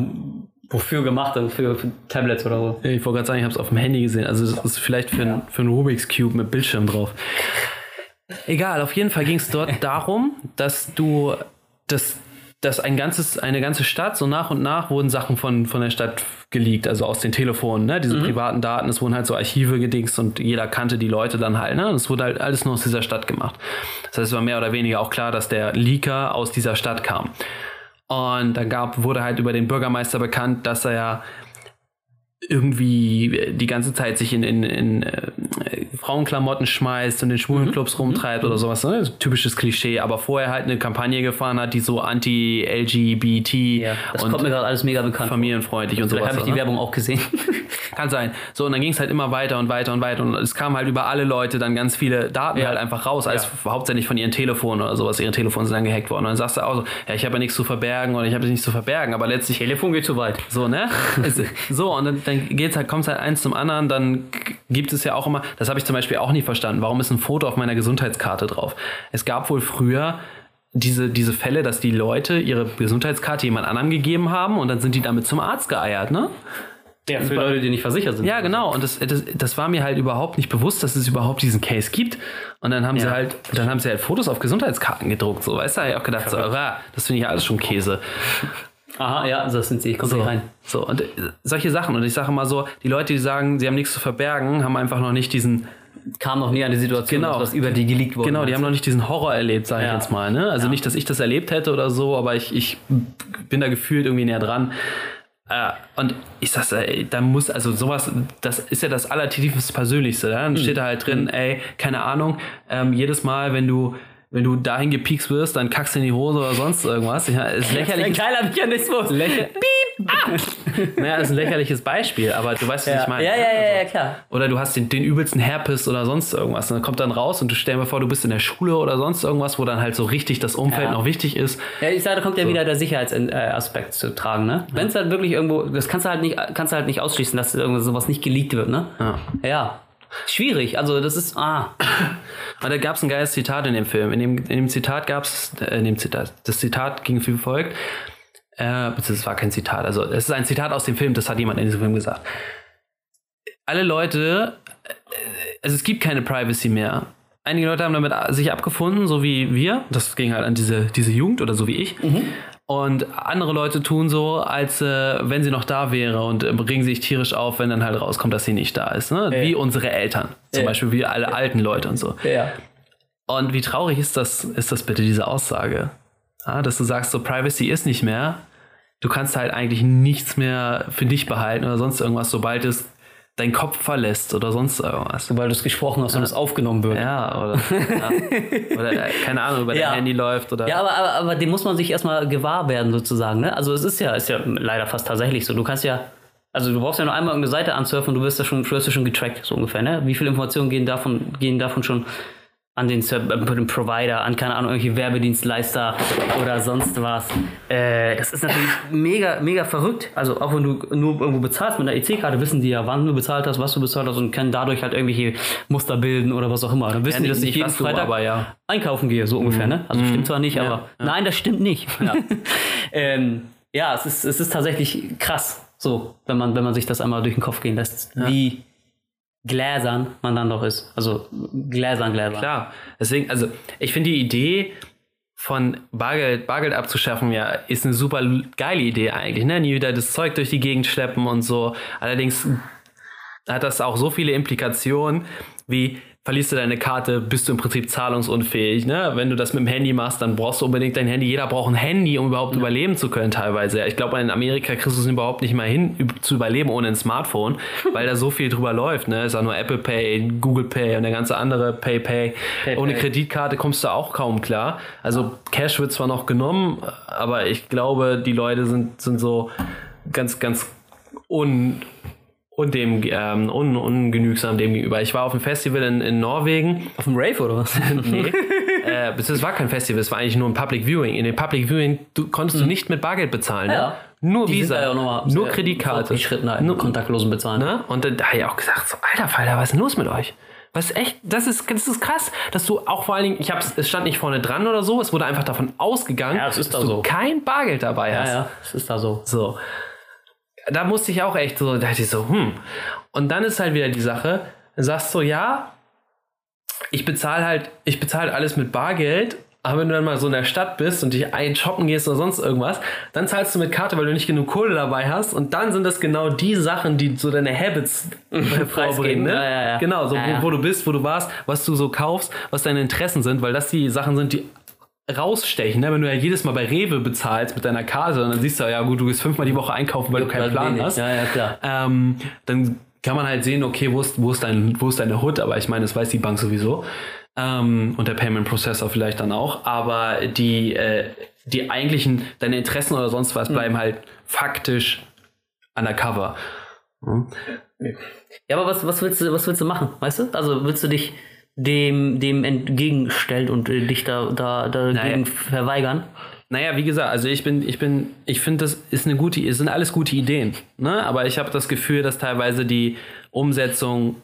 wofür gemacht und für, für Tablets oder so. Ich wollte gerade sagen, ich habe es auf dem Handy gesehen. Also das ist vielleicht für, ein, für einen Rubik's Cube mit Bildschirm drauf. Egal, auf jeden Fall ging es dort darum, dass du das dass ein ganzes, eine ganze Stadt, so nach und nach wurden Sachen von, von der Stadt geleakt, also aus den Telefonen, ne? diese privaten Daten, es wurden halt so Archive gedingst und jeder kannte die Leute dann halt, ne? Und es wurde halt alles nur aus dieser Stadt gemacht. Das heißt, es war mehr oder weniger auch klar, dass der Leaker aus dieser Stadt kam. Und dann gab, wurde halt über den Bürgermeister bekannt, dass er ja irgendwie die ganze Zeit sich in, in, in äh, Frauenklamotten schmeißt und in schwulen Clubs rumtreibt oder sowas. Ne? Typisches Klischee, aber vorher halt eine Kampagne gefahren hat, die so anti-LGBT Ja, das und kommt mir gerade alles mega bekannt. familienfreundlich und Vielleicht sowas. habe ich die ne? Werbung auch gesehen. Kann sein. So, und dann ging es halt immer weiter und weiter und weiter. Und es kam halt über alle Leute dann ganz viele Daten Ja. halt einfach raus, als hauptsächlich von ihren Telefonen oder sowas. Ihre Telefone sind dann gehackt worden. Und dann sagst du auch so, ja, ich habe ja nichts zu verbergen oder ich habe nichts zu verbergen, aber letztlich Telefon geht zu weit. so, ne? So, und dann, dann geht's halt, kommt halt eins zum anderen, dann gibt es ja auch immer, das habe ich zum Beispiel auch nie verstanden, warum ist ein Foto auf meiner Gesundheitskarte drauf? Es gab wohl früher diese, diese Fälle, dass die Leute ihre Gesundheitskarte jemand anderem gegeben haben und dann sind die damit zum Arzt geeiert, ne? Ja, für Leute, die nicht versichert sind. Ja, genau. Und das, das, das war mir halt überhaupt nicht bewusst, dass es überhaupt diesen Case gibt. Und dann haben sie Ja. halt, dann haben sie halt Fotos auf Gesundheitskarten gedruckt. So, weißt du, hab ich auch gedacht, so, das finde ich ja alles schon Käse. Aha, ja, das sind sie. Ich komme So, rein. so, und äh, solche Sachen. Und ich sage mal so, die Leute, die sagen, sie haben nichts zu verbergen, haben einfach noch nicht diesen, Kam noch nie an die Situation, Genau. dass was über die geleakt wurde. genau, die haben noch nicht diesen Horror erlebt, sage ich Ja. jetzt mal. Ne? Also nicht, dass ich das erlebt hätte oder so, aber ich, ich bin da gefühlt irgendwie näher dran. Äh, und ich sag's, ey, da muss, also sowas, das ist ja das allertiefste Persönlichste. Ja? Dann steht da halt drin, ey, keine Ahnung, ähm, jedes Mal, wenn du, wenn du dahin gepiekst wirst, dann kackst du in die Hose oder sonst irgendwas. Ja, ist lächerlich. Ein geiler Mechanismus. Lächer naja, das ist ein lächerliches Beispiel, aber du weißt, was Ja. ich meine. ja, ja, ja, ja, klar. Oder du hast den, den übelsten Herpes oder sonst irgendwas. Und dann kommt dann raus und du stell dir vor, du bist in der Schule oder sonst irgendwas, wo dann halt so richtig das Umfeld Ja. noch wichtig ist. Ja, ich sage, da kommt ja wieder der Sicherheitsaspekt zu tragen, ne? Wenn es halt wirklich irgendwo, das kannst du halt nicht, kannst du halt nicht ausschließen, dass irgendwo sowas nicht geleakt wird, ne? Ja. Ja. Schwierig, also das ist, ah. Aber da gab es ein geiles Zitat in dem Film. In dem, in dem Zitat gab es, äh, in dem Zitat, das Zitat ging wie folgt. Äh, es war kein Zitat, also es ist ein Zitat aus dem Film, das hat jemand in diesem Film gesagt. Alle Leute, äh, also es gibt keine Privacy mehr. Einige Leute haben damit sich abgefunden, so wie wir. Das ging halt an diese, diese Jugend oder so wie ich. Und andere Leute tun so, als äh, wenn sie noch da wäre und äh, regen sich tierisch auf, wenn dann halt rauskommt, dass sie nicht da ist. Ne? Ja. Wie unsere Eltern. Zum Ja. Beispiel wie alle alten Leute und so. Ja. Und wie traurig ist das, ist das bitte, diese Aussage? Ja, dass du sagst, so Privacy ist nicht mehr. Du kannst halt eigentlich nichts mehr für dich behalten oder sonst irgendwas, sobald es deinen Kopf verlässt oder sonst irgendwas. Sobald du es gesprochen hast und es aufgenommen wird. Ja, oder, ja. oder äh, keine Ahnung, über Ja. dein Handy läuft oder. Ja, aber, aber, aber dem muss man sich erstmal gewahr werden, sozusagen. Ne? Also es ist ja, ist ja leider fast tatsächlich so. Du kannst ja, also du brauchst ja nur einmal irgendeine Seite ansurfen und du wirst ja schon, du wirst ja schon getrackt, so ungefähr. Ne? Wie viele Informationen gehen davon, gehen davon schon an den, äh, den Provider, an keine Ahnung, irgendwelche Werbedienstleister oder sonst was. Äh, das ist natürlich mega, mega verrückt. Also auch wenn du nur irgendwo bezahlst mit einer EC-Karte, wissen die ja, wann du bezahlt hast, was du bezahlt hast und können dadurch halt irgendwelche Muster bilden oder was auch immer. Dann wissen Ja, die, dass nicht- ich jeden du, Freitag aber ja. einkaufen gehe, so ungefähr, ne? Also stimmt zwar nicht, Ja, aber nein, das stimmt nicht. Ja, ähm, es, ist, es ist tatsächlich krass, so, wenn man, wenn man sich das einmal durch den Kopf gehen lässt, wie gläsern man dann doch ist. Also gläsern, gläsern. Klar. Deswegen, also ich finde die Idee von Bargeld, Bargeld abzuschaffen, ja, ist eine super geile Idee eigentlich. Ne? Nie wieder das Zeug durch die Gegend schleppen und so. Allerdings hat das auch so viele Implikationen, wie verlierst du deine Karte, bist du im Prinzip zahlungsunfähig. Ne? Wenn du das mit dem Handy machst, dann brauchst du unbedingt dein Handy. Jeder braucht ein Handy, um überhaupt überleben zu können teilweise. Ich glaube, in Amerika kriegst du es überhaupt nicht mal hin, zu überleben ohne ein Smartphone, weil da so viel drüber läuft. Ne? Ist auch nur Apple Pay, Google Pay und der ganze andere PayPay. PayPay. Ohne Kreditkarte kommst du auch kaum klar. Also Cash wird zwar noch genommen, aber ich glaube, die Leute sind, sind so ganz, ganz un, und dem ähm, un, ungenügsam dem gegenüber. Ich war auf einem Festival in, in Norwegen. Auf dem Rave oder was? Nee. äh, es war kein Festival, es war eigentlich nur ein Public Viewing. In dem Public Viewing du, konntest du nicht mit Bargeld bezahlen. Ne? Ja. Nur Die Visa, nochmal nur Kreditkarte. fortgeschrittener im Nur, kontaktlosen Bezahlen. ne? Und dann da habe ich auch gesagt, so, alter Falter, was ist denn los mit euch? Was echt, das ist, das ist krass, dass du auch vor allen Dingen, ich hab's, es stand nicht vorne dran oder so, es wurde einfach davon ausgegangen, Ja, ist dass da du so. kein Bargeld dabei hast. Ja, ja, es ist da so. So. Da musste ich auch echt so, da dachte ich so, hm. Und dann ist halt wieder die Sache, du sagst so, ja, ich bezahle halt, ich bezahle alles mit Bargeld, aber wenn du dann mal so in der Stadt bist und dich ein shoppen gehst oder sonst irgendwas, dann zahlst du mit Karte, weil du nicht genug Kohle dabei hast und dann sind das genau die Sachen, die so deine Habits hervorbringen, ne? Ja, ja, ja. Genau, so. Wo, wo du bist, wo du warst, was du so kaufst, was deine Interessen sind, weil das die Sachen sind, die rausstechen, ne? wenn du ja jedes Mal bei Rewe bezahlst mit deiner Karte und dann siehst du ja gut, du gehst fünfmal die Woche einkaufen, weil du keinen Plan wenig. hast. Ja, ja, klar. Ähm, dann kann man halt sehen, okay, wo ist, wo ist, dein, wo ist deine Hood, aber ich meine, das weiß die Bank sowieso. Ähm, und der Payment Processor vielleicht dann auch, aber die, äh, die eigentlichen, deine Interessen oder sonst was bleiben halt faktisch undercover. Ja, aber was, was, willst du, was willst du machen, weißt du? Also willst du dich dem, dem entgegenstellen und äh, dich da, da dagegen Naja. verweigern? Naja, wie gesagt, also ich bin, ich bin, ich finde, das ist eine gute, es sind alles gute Ideen, ne? Aber ich habe das Gefühl, dass teilweise die Umsetzung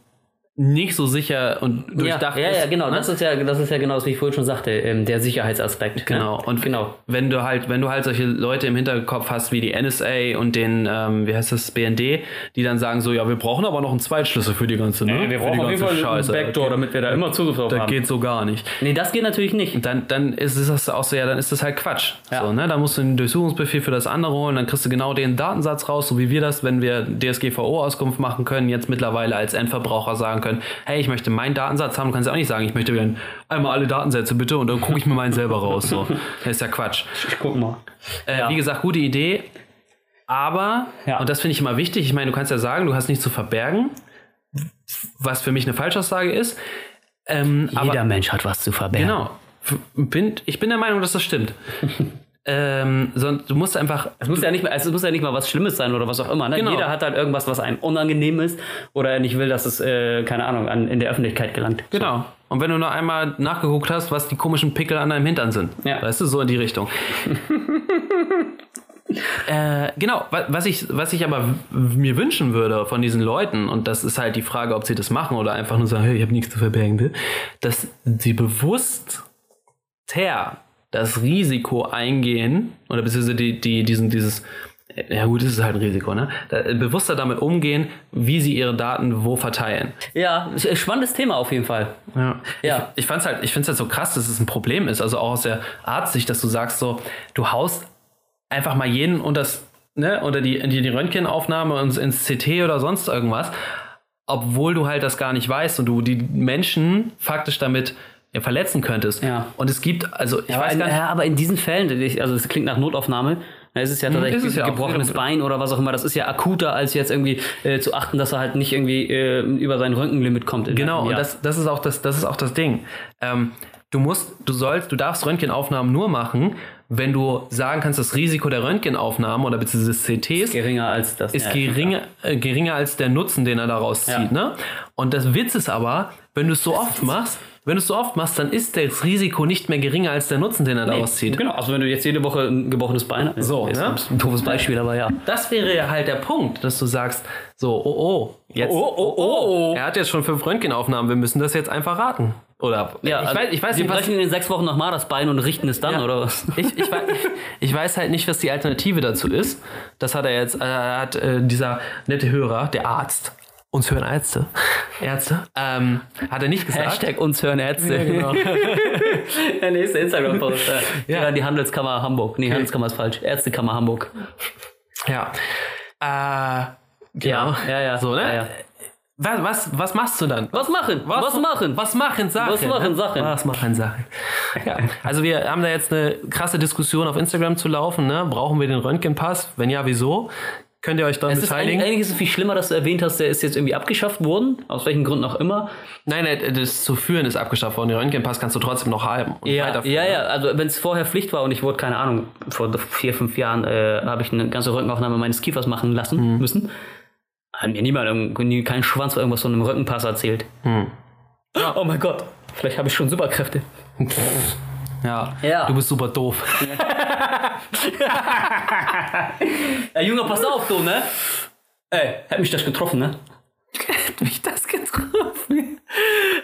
nicht so sicher und durchdacht ja, ja, ja, genau. ne? Das ist ja, das ist ja genau das, wie ich vorhin schon sagte, ähm, der Sicherheitsaspekt. Genau. Ne? Und genau. wenn du halt, wenn du halt solche Leute im Hinterkopf hast wie die NSA und den, ähm, wie heißt das, BND, die dann sagen so, ja, wir brauchen aber noch einen Zweitschlüssel für die ganze, ne? für die ganze damit wir da immer Zugriff drauf Das geht so gar nicht. Nee, das geht natürlich nicht. Dann, dann ist das auch so, ja, dann ist das halt Quatsch. Ja. So, ne? Da musst du einen Durchsuchungsbefehl für das andere holen, dann kriegst du genau den Datensatz raus, so wie wir das, wenn wir DSGVO-Auskunft machen können, jetzt mittlerweile als Endverbraucher sagen können, hey, ich möchte meinen Datensatz haben, du kannst ja auch nicht sagen, ich möchte gerne einmal alle Datensätze bitte und dann gucke ich mir meinen selber raus. So. Das ist ja Quatsch. Ich guck mal. Äh, Ja. Wie gesagt, gute Idee. Aber, Ja. und das finde ich immer wichtig, ich meine, du kannst ja sagen, du hast nichts zu verbergen, was für mich eine Falschaussage ist. Ähm, aber, Mensch hat was zu verbergen. genau. Bin, ich bin der Meinung, dass das stimmt. ähm, sondern du musst einfach. Es muss ja nicht mal, es muss ja nicht mal was Schlimmes sein oder was auch immer. Ne? Genau. Jeder hat halt irgendwas, was einem unangenehm ist oder er nicht will, dass es, äh, keine Ahnung, an, in der Öffentlichkeit gelangt. Genau. Und wenn du noch einmal nachgeguckt hast, was die komischen Pickel an deinem Hintern sind. Ja. Weißt du, so in die Richtung. Äh, genau, wa- was ich, was ich aber mir wünschen würde von diesen Leuten, und das ist halt die Frage, ob sie das machen oder einfach nur sagen, hey, ich habe nichts zu verbergen, dass sie bewusst das Risiko eingehen, oder beziehungsweise die, die, diesen, dieses, ja gut, das ist halt ein Risiko, ne? Da, bewusster damit umgehen, wie sie ihre Daten wo verteilen. Ja, ein spannendes Thema auf jeden Fall. Ja. Ja. Ich, ich fand's halt, ich find's halt so krass, dass es ein Problem ist, also auch aus der Arztsicht, dass du sagst so, du haust einfach mal jeden unter das, ne, unter die, die, die Röntgenaufnahme ins, ins CT oder sonst irgendwas, obwohl du halt das gar nicht weißt und du die Menschen faktisch damit ja, verletzen könntest. Ja. Und es gibt, also ich Ja, weiß gar nicht, ja, aber in diesen Fällen, also es klingt nach Notaufnahme, ist es ja tatsächlich ist es ja auch. gebrochenes Bein oder was auch immer. Das ist ja akuter, als jetzt irgendwie äh, zu achten, dass er halt nicht irgendwie äh, über sein Röntgenlimit kommt. Genau, und das, das ist auch das, das ist auch das Ding. Ähm, du musst, du sollst, du darfst Röntgenaufnahmen nur machen, wenn du sagen kannst, das Risiko der Röntgenaufnahmen oder beziehungsweise des CTs geringer als das. ist ja, geringer, äh, geringer als der Nutzen, den er daraus zieht. Ne? Und das Witz ist aber, wenn du es so oft machst, wenn du es so oft machst, dann ist das Risiko nicht mehr geringer als der Nutzen, den er daraus zieht. Genau, also wenn du jetzt jede Woche ein gebrochenes Bein hast. So, ist ne? ein doofes Beispiel, aber ja. Das wäre ja halt der Punkt, dass du sagst, so, oh, oh, jetzt, Oh, oh, oh. er hat jetzt schon fünf Röntgenaufnahmen, wir müssen das jetzt einfach raten. Oder, Ja, ich, weiß, ich weiß nicht, was, brechen in den sechs Wochen nochmal das Bein und richten es dann, Ja. oder was? ich, ich, weiß, ich weiß halt nicht, was die Alternative dazu ist. Das hat er jetzt, äh, hat äh, dieser nette Hörer, der Arzt, uns hören Ärzte, Ärzte, ähm, hat er nicht gesagt. Hashtag uns hören Ärzte. Ja, genau. Der nächste Instagram-Post. ja. Ja. die Handelskammer Hamburg. Nee, Handelskammer ist falsch. Ärztekammer Hamburg. Ja. Äh, genau. Ja, ja, ja. So, ne? Ja, ja. Was, was, was machst du dann? Was machen? Was, machen? Was machen Sachen? Was machen Sachen? Was machen Sachen? Ja. Also wir haben da jetzt eine krasse Diskussion auf Instagram zu laufen. Ne? Brauchen wir den Röntgenpass? Wenn ja, wieso? Könnt ihr euch daran Es ist eigentlich, beteiligen? ist es viel schlimmer, dass du erwähnt hast, der ist jetzt irgendwie abgeschafft worden. Aus welchen Gründen auch immer. Nein, nein, das zu führen ist abgeschafft worden. Den Röntgenpass kannst du trotzdem noch haben. und Ja, ja, ja. Also wenn es vorher Pflicht war und ich wurde, keine Ahnung, vor vier, fünf Jahren äh, habe ich eine ganze Rückenaufnahme meines Kiefers machen lassen Mhm. müssen. Hat mir niemand, irgendwie kein Schwanz irgendwas von einem Rückenpass erzählt. Mhm. Oh mein Gott. Vielleicht habe ich schon Superkräfte. Ja. Ja. Du bist super doof. Ey, Junge, pass auf, du, ne? Ey, hat mich das getroffen, ne? Hat mich das getroffen?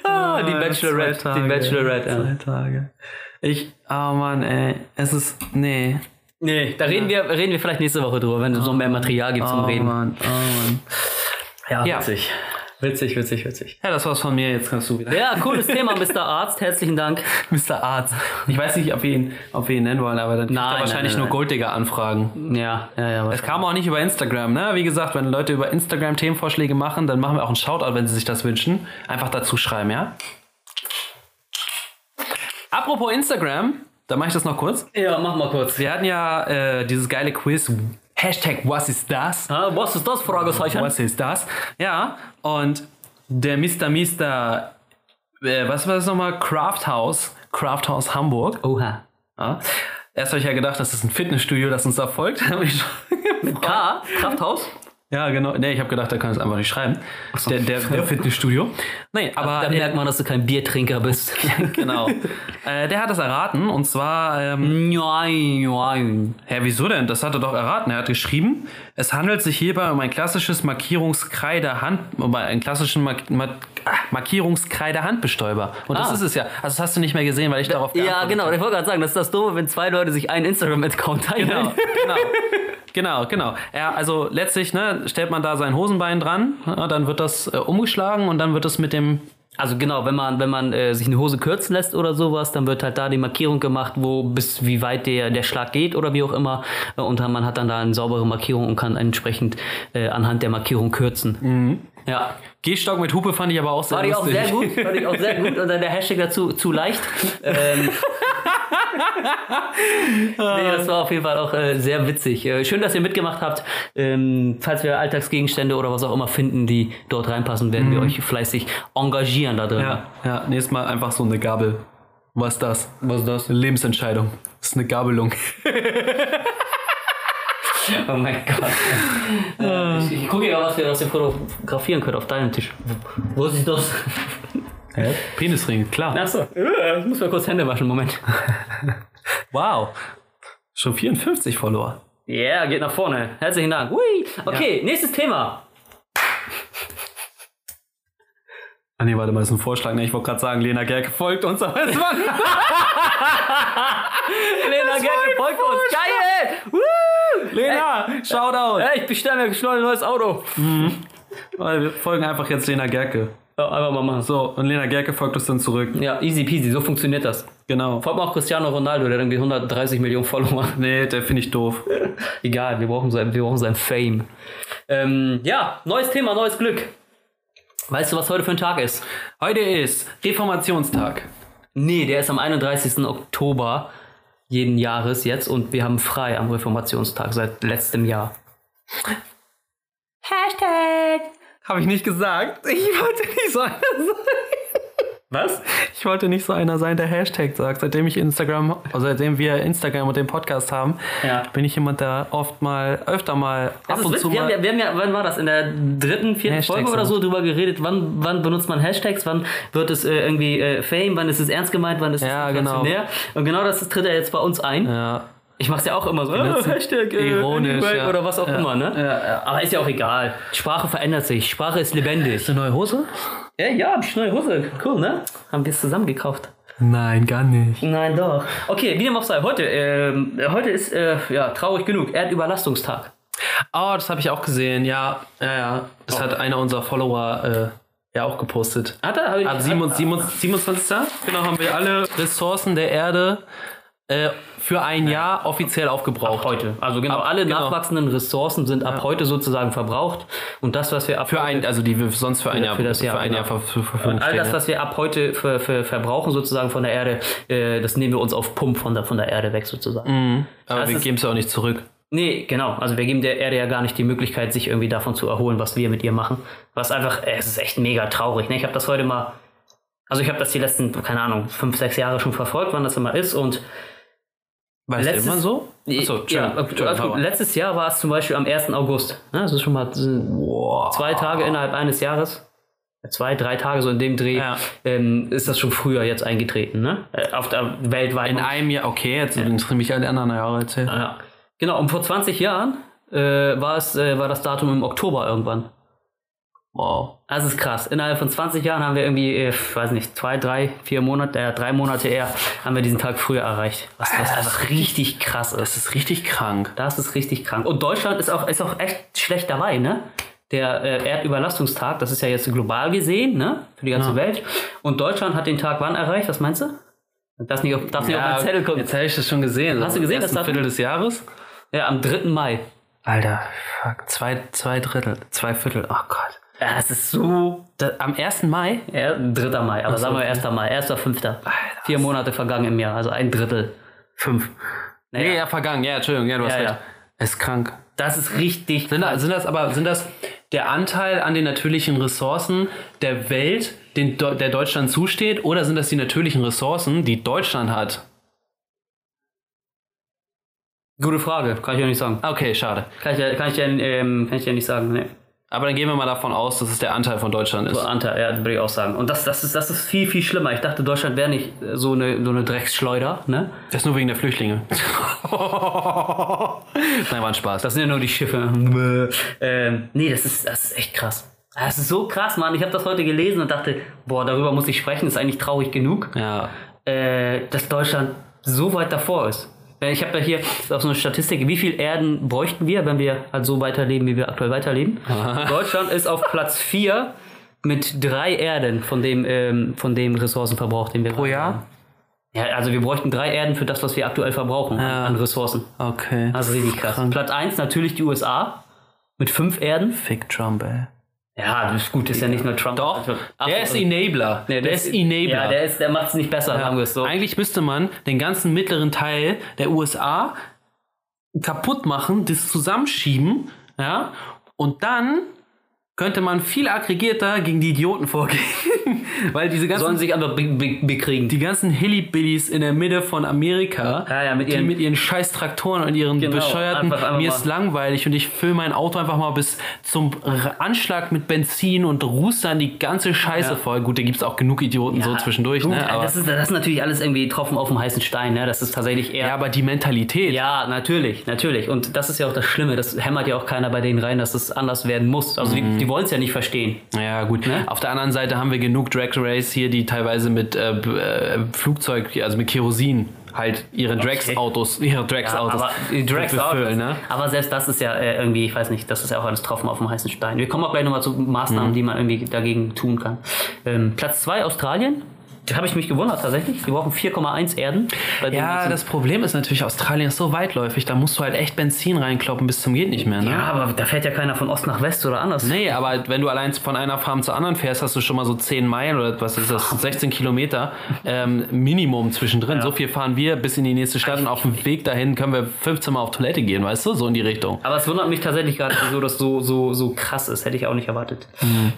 Ah, die Bachelorette, die. Bachelorette, ja. Zwei Tage. Ich, oh Mann, ey. Es ist, nee. Nee, da reden wir, reden wir vielleicht nächste Woche drüber, wenn es noch mehr Material gibt zum oh Reden. Mann, oh Mann. Ja, Ja. witzig. Witzig, witzig, witzig. Ja, das war's von mir. Jetzt kannst du wieder. Ja, cooles Thema, Mr. Arzt. Herzlichen Dank. Mr. Arzt. Ich weiß nicht, ob wir ihn, ob wir ihn nennen wollen, aber dann Nein, er wahrscheinlich nein, nein, nur Golddigger-Anfragen. Ja, ja, ja. Es kam auch nicht über Instagram, ne? Wie gesagt, wenn Leute über Instagram Themenvorschläge machen, dann machen wir auch einen Shoutout, wenn sie sich das wünschen. Einfach dazu schreiben, ja? Apropos Instagram, da mache ich das noch kurz. Ja, mach mal kurz. Wir hatten ja äh, dieses geile Quiz. Hashtag was ist das? Ah, was ist das? Fragezeichen. Was ist das? Ja, und der Mr. Mr. Äh, was war das nochmal? Crafthouse. Crafthouse Hamburg. Oha. Ja. Erst habe ich ja gedacht, das ist ein Fitnessstudio, das uns da folgt. Schon K, Krafthaus. Ja, genau. Nee, ich habe gedacht, der kann es einfach nicht schreiben. Der, der, der Fitnessstudio. Nee, aber Da merkt man, dass du kein Biertrinker bist. genau. äh, der hat das erraten und zwar, ähm, Nein, nein. Hä, wieso denn? Das hat er doch erraten. Er hat geschrieben, es handelt sich hierbei um ein klassisches Markierungskreide-Hand, um einen klassischen Mark Mark ah, Markierungskreide-Handbestäuber. Und das Ah. ist es ja. Also das hast du nicht mehr gesehen, weil ich darauf Ja, genau. Ich wollte gerade sagen, das ist das Doofe, wenn zwei Leute sich einen Instagram-Account teilen. Genau, genau. Genau, genau. Ja, also letztlich ne, stellt man da sein Hosenbein dran, ja, dann wird das äh, umgeschlagen und dann wird es mit dem Also genau, wenn man, wenn man äh, sich eine Hose kürzen lässt oder sowas, dann wird halt da die Markierung gemacht, wo bis wie weit der, der Schlag geht oder wie auch immer. Und dann, man hat dann da eine saubere Markierung und kann entsprechend äh, anhand der Markierung kürzen. Ja. Gehstock mit Hupe fand ich aber auch sehr Fand ich auch lustig. sehr gut, fand ich auch sehr gut. Und dann der Hashtag dazu zu leicht. Ähm, nee, das war auf jeden Fall auch äh, sehr witzig. Äh, schön, dass ihr mitgemacht habt. Ähm, falls wir Alltagsgegenstände oder was auch immer finden, die dort reinpassen, werden wir euch fleißig engagieren da drin. Ja, ja, nächstes Mal einfach so eine Gabel. Was ist das? Was ist das? Eine Lebensentscheidung. Das ist eine Gabelung. Oh mein Gott. äh, ich, ich gucke ja, was wir, was wir fotografieren können auf deinem Tisch. Wo ist das? Hä? Penisring, klar. Achso, ich muss mal kurz Hände waschen, Moment. Wow. Schon 54 Follower. Yeah, geht nach vorne. Herzlichen Dank. Hui. Okay, nächstes Thema. Ah nee, warte mal, das ist ein Vorschlag. Ne? Ich wollte gerade sagen, Lena Gerke folgt uns. Aber es war Lena Gerke folgt uns. Geil! Woo! Lena, Shoutout. Ey, ich bestelle mir schnell ein neues Auto. Weil Wir folgen einfach jetzt Lena Gerke. Ja, einfach mal machen. So, und Lena Gerke folgt uns dann zurück. Ja, easy peasy, so funktioniert das. Genau. Folgt mal auch Cristiano Ronaldo, der hat irgendwie 130 Millionen Follower. Nee, der finde ich doof. Egal, wir brauchen sein, wir brauchen sein Fame. Ähm, ja, neues Thema, neues Glück. Weißt du, was heute für ein Tag ist? Heute ist Reformationstag. Nee, der ist am 31. Oktober jeden Jahres jetzt und wir haben frei am Reformationstag seit letztem Jahr. Hashtag! Habe ich nicht gesagt. Ich wollte nicht so einer sein. Was? Ich wollte nicht so einer sein, der Hashtag sagt. Seitdem ich Instagram, also seitdem wir Instagram und den Podcast haben, Ja. bin ich jemand, der oft mal, öfter mal, ab und zu wir, haben mal. ja, wir haben ja, wann war das? In der dritten, vierten Hashtags Folge oder so drüber geredet, wann, wann benutzt man Hashtags, wann wird es äh, irgendwie äh, Fame, wann ist es ernst gemeint, wann ist es Ja, genau. Und genau das tritt er jetzt bei uns ein. Ja. Ich mach's ja auch immer so, benutzen Hashtag äh, ironisch, ja. oder was auch Ja. immer, ne? Ja, ja. Aber ist ja auch egal. Sprache verändert sich, Sprache ist lebendig. eine neue Hose? Ja, ja, hab ich neue Hose. Cool, ne? Haben wir es zusammen gekauft. Nein, gar nicht. Nein, doch. Okay, wie dem auch sei, heute, ähm, heute ist, äh, ja, traurig genug, Erdüberlastungstag. Oh, das habe ich auch gesehen. Ja, ja, ja. Das hat einer unserer Follower äh, ja auch gepostet. Hat er? Hab ich, Ab 27. 27. Genau, haben wir alle Ressourcen der Erde äh, für ein Jahr offiziell aufgebraucht. heute. Also genau, Ab- alle genau. nachwachsenden Ressourcen sind ab heute sozusagen verbraucht. Und das, was wir ab Für ein, also die wir sonst für ein Jahr, für das Jahr, für ein genau. Jahr ver- zur Verfügung Und all das, was wir ab heute für, für verbrauchen sozusagen von der Erde, äh, das nehmen wir uns auf Pump von der, von der Erde weg sozusagen. Aber das wir geben es auch nicht zurück. Nee, genau. Also wir geben der Erde ja gar nicht die Möglichkeit, sich irgendwie davon zu erholen, was wir mit ihr machen. Was einfach, äh, es ist echt mega traurig. Ne? Ich habe das heute mal, also ich habe das die letzten, keine Ahnung, fünf, sechs Jahre schon verfolgt, wann das immer ist. Und Weißt Letztes- immer so? Achso, ja, also letztes Jahr war es zum Beispiel am 1. August. Ne? Das ist schon mal äh, zwei Tage innerhalb eines Jahres. Zwei, drei Tage so in dem Dreh Ja. ähm, ist das schon früher jetzt eingetreten, ne? Äh, Auf der weltweit. In einem Jahr, okay, jetzt interessieren mich alle anderen Jahre erzählen. Ja. Genau, und vor 20 Jahren äh, war, es, äh, war das Datum im Oktober irgendwann. Wow. Das ist krass. Innerhalb von 20 Jahren haben wir irgendwie, äh, ich weiß nicht, zwei, drei, vier Monate, äh, drei Monate eher, haben wir diesen Tag früher erreicht. Was, was einfach richtig krass ist. Das ist richtig krank. Das ist richtig krank. Und Deutschland ist auch, ist auch echt schlecht dabei, ne? Der äh, Erdüberlastungstag, das ist ja jetzt global gesehen, ne? Für die ganze Ja. Welt. Und Deutschland hat den Tag wann erreicht? Was meinst du? Das nicht auf, darf nicht auf meinen Zettel kommen. jetzt habe ich das schon gesehen. Hast du gesehen, das das Viertel des Jahres? Ja, am 3. Mai. Alter, fuck. Zwei, zwei Drittel, zwei Viertel. Oh Gott. Ja, das ist so. Da, am 1. Mai? Ja, 3. Mai, aber sagen wir 1. Mai, 1. 5. Vier Monate vergangen im Jahr, also ein Drittel. Fünf. Nee, ja, vergangen. Ja, Entschuldigung, ja, du hast Ja, recht. ja. Es ist krank. Das ist richtig. Sind das, sind das aber, sind das der Anteil an den natürlichen Ressourcen der Welt, den, der Deutschland zusteht, oder sind das die natürlichen Ressourcen, die Deutschland hat? Gute Frage, kann ich ja nicht sagen. Okay, schade. Kann ich ja, kann ich ja, ähm, kann ich ja nicht sagen. Nee. Aber dann gehen wir mal davon aus, dass es der Anteil von Deutschland ist. Anteil, ja, würde ich auch sagen. Und das, das, ist, das ist viel, viel schlimmer. Ich dachte, Deutschland wäre nicht so eine, so eine Drecksschleuder, ne? Das ist nur wegen der Flüchtlinge. Nein, war ein Spaß. Das sind ja nur die Schiffe. ähm, nee, das ist, das ist echt krass. Das ist so krass, Mann. Ich habe das heute gelesen und dachte, boah, darüber muss ich sprechen. Das ist eigentlich traurig genug, ja. äh, dass Deutschland so weit davor ist. Äh, Ich habe ja hier auf so eine Statistik, wie viel Erden bräuchten wir, wenn wir halt so weiterleben, wie wir aktuell weiterleben. Deutschland ist auf Platz 4 mit drei Erden von dem, ähm, von dem Ressourcenverbrauch, den wir Pro Jahr? Ja, also wir bräuchten drei Erden für das, was wir aktuell verbrauchen Ja. an Ressourcen. Okay. Ist richtig krass. Platz 1 natürlich die USA mit fünf Erden. Fick Trump, ey. Ja, das ist gut, ist ja nicht nur Trump. Doch, Ach, der ist also- Enabler. Nee, der ist Enabler. Ja, der, ist, der macht es nicht besser, sagen wir es so. Eigentlich müsste man den ganzen mittleren Teil der USA kaputt machen, das zusammenschieben, ja, und dann könnte man viel aggregierter gegen die Idioten vorgehen. Weil diese ganzen, Sollen sich aber be be bekriegen. die ganzen Hillybillies in der Mitte von Amerika, Ja, ja, mit die ihren- mit ihren scheiß Traktoren und ihren Genau, bescheuerten, einfach- einfach mir mal- ist langweilig und ich fülle mein Auto einfach mal bis zum Anschlag mit Benzin und ruß dann die ganze Scheiße Ja. voll. Gut, da gibt's auch genug Idioten so zwischendurch, Gut, ne? Aber, das, ist, das ist natürlich alles irgendwie Tropfen auf dem heißen Stein. Ne? Das ist tatsächlich eher. ja, aber die Mentalität. Ja, natürlich, natürlich. Und das ist ja auch das Schlimme. Das hämmert ja auch keiner bei denen rein, dass es anders werden muss. Also Mhm. die, die wollen es ja nicht verstehen. Ja, gut. Ne? Auf der anderen Seite haben wir genug Drag Race hier, die teilweise mit äh, äh, Flugzeug, also mit Kerosin halt ihre Drags-Autos, ihre Drags-Autos aber die Drags befüllen, ne? Aber selbst das ist ja äh, irgendwie, ich weiß nicht, das ist ja auch alles Tropfen auf dem heißen Stein. Wir kommen auch gleich nochmal zu Maßnahmen, die man irgendwie dagegen tun kann. Ähm, Platz 2 Australien. Habe ich mich gewundert tatsächlich. Die brauchen 4,1 Erden. Ja, das Problem ist natürlich, Australien ist so weitläufig, da musst du halt echt Benzin reinkloppen bis zum geht nicht mehr, ne? ja, aber da fährt ja keiner von Ost nach West oder anders. Nee, aber wenn du allein von einer Farm zur anderen fährst, hast du schon mal so 10 Meilen oder was ist das, 16 Kilometer ähm, Minimum zwischendrin. So viel fahren wir bis in die nächste Stadt und auf dem Weg dahin können wir 15 Mal auf Toilette gehen, weißt du? So in die Richtung. Aber es wundert mich tatsächlich gerade, wieso das so, so, so krass ist. Hätte ich auch nicht erwartet.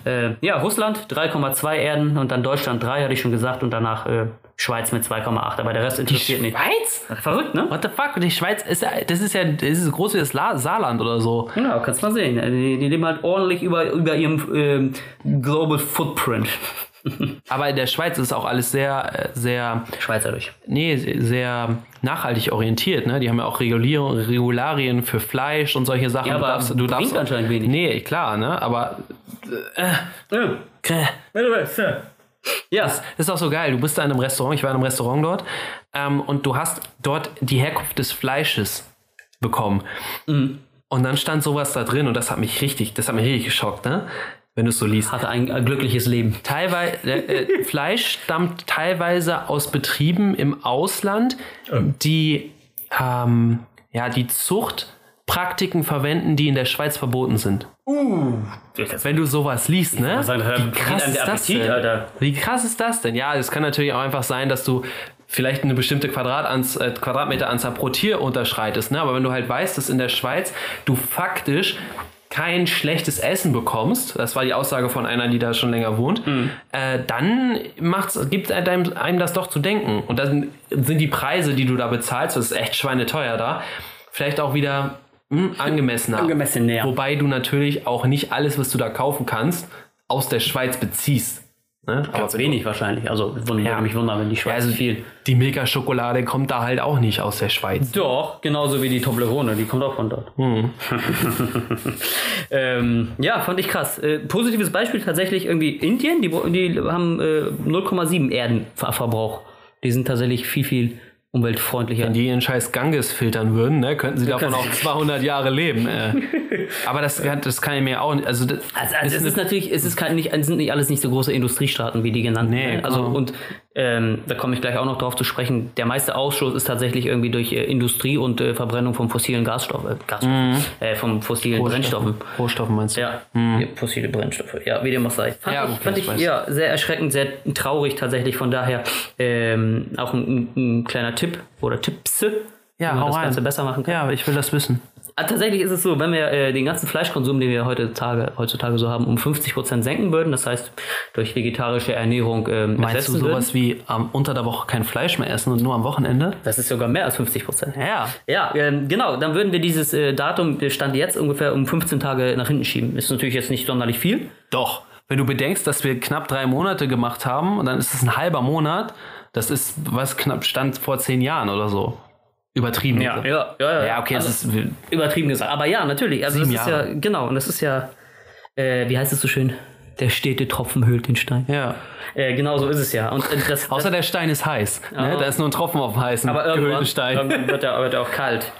Äh, ja, Russland 3,2 Erden und dann Deutschland 3, hatte ich schon gesagt, und danach äh, Schweiz mit 2,8. Aber der Rest interessiert nicht. Schweiz? Verrückt, ne? What the fuck? Und die Schweiz ist ja, das ist ja, das ist so groß wie das La Saarland oder so. Genau, kannst mal sehen. Die, die leben halt ordentlich über, über ihrem ähm, Global Footprint. Aber in der Schweiz ist auch alles sehr, äh, sehr, Schweizerisch. nee, sehr nachhaltig orientiert, ne? Die haben ja auch Regulierung, Regularien für Fleisch und solche Sachen. Ja, du aber darfst, du darfst anscheinend wenig. Nee, klar, ne? Aber äh, Ja, Das ist auch so geil. Du bist da in einem Restaurant, ich war in einem Restaurant dort, ähm, und du hast dort die Herkunft des Fleisches bekommen. Und dann stand sowas da drin und das hat mich richtig, das hat mich richtig geschockt, ne? Wenn du es so liest. hatte ein, ein glückliches Leben. Teilweise, äh, Fleisch stammt teilweise aus Betrieben im Ausland, die ähm, ja, die Zuchtpraktiken verwenden, die in der Schweiz verboten sind. Wenn du sowas liest, ne? sagen, Wie krass ist das Appetit, denn? Alter. Wie krass ist das denn? Ja, es kann natürlich auch einfach sein, dass du vielleicht eine bestimmte Quadratanz äh, Quadratmeteranzahl pro Tier unterschreitest, ne? Aber wenn du halt weißt, dass in der Schweiz du faktisch kein schlechtes Essen bekommst, das war die Aussage von einer, die da schon länger wohnt, äh, dann macht's, gibt einem, einem das doch zu denken. Und dann sind die Preise, die du da bezahlst, das ist echt schweineteuer da, vielleicht auch wieder hm, angemessener. Angemessen näher. Wobei du natürlich auch nicht alles, was du da kaufen kannst, aus der Schweiz beziehst. Ne? Aber Ganz wenig wahrscheinlich. Also würde Ja. mich wundern, wenn die ja, Schweiz also viel. die Milka-Schokolade kommt da halt auch nicht aus der Schweiz. Doch, genauso wie die Toblerone, die kommt auch von dort. Hm. ähm, ja, fand ich krass. Äh, positives Beispiel tatsächlich irgendwie Indien, die, die haben äh, 0,7 Erdenverbrauch. Die sind tatsächlich viel, viel umweltfreundlicher. Wenn die ihren scheiß Ganges filtern würden, ne, könnten sie davon auch 200 Jahre leben. Äh. Aber das, das kann ich mir auch nicht. Also, das, Also, also es ist natürlich, es ist kein, nicht, sind nicht alles nicht so große Industriestaaten wie die genannten. Nee, ne? also genau. und ähm, da komme ich gleich auch noch drauf zu sprechen. Der meiste Ausstoß ist tatsächlich irgendwie durch äh, Industrie und äh, Verbrennung von fossilen Gasstoffen, äh, Gasstoffen äh, von fossilen Brennstoffen. Rohstoffen meinst du? Ja, ja, fossile Brennstoffe. Ja, wie dem auch sei. Fand Ja, ich, okay, fand ich ja, sehr erschreckend, sehr traurig tatsächlich. Von daher ähm, auch ein, ein kleiner Tipp oder Tipps, wie Ja, man hau das rein. Ganze besser machen kann. Ja, ich will das wissen. Ah, tatsächlich ist es so, wenn wir äh, den ganzen Fleischkonsum, den wir heutzutage, heutzutage so haben, um 50% senken würden, das heißt durch vegetarische Ernährung ähm, Meinst du ersetzen würden, sowas wie ähm, unter der Woche kein Fleisch mehr essen und nur am Wochenende? das ist sogar mehr als 50%. Ja. Ja, ähm, genau, dann würden wir dieses äh, Datum, der Stand jetzt ungefähr um 15 Tage nach hinten schieben. Ist natürlich jetzt nicht sonderlich viel. Doch. Wenn du bedenkst, dass wir knapp drei Monate gemacht haben und dann ist es ein halber Monat, das ist was knapp stand vor zehn Jahren oder so. Übertrieben. ja, ja. Ja, okay, also, das ist. übertrieben gesagt. Aber ja, natürlich. Also das ist ja, genau, und das ist ja, äh, wie heißt es so schön? Der stete Tropfen höhlt den Stein. Ja. Äh, genau so ist es ja. Und äh, das, Außer der Stein ist heiß. Ne? Da ist nur ein Tropfen auf dem heißen Aber irgendwann, Stein. irgendwann wird er, wird er auch kalt.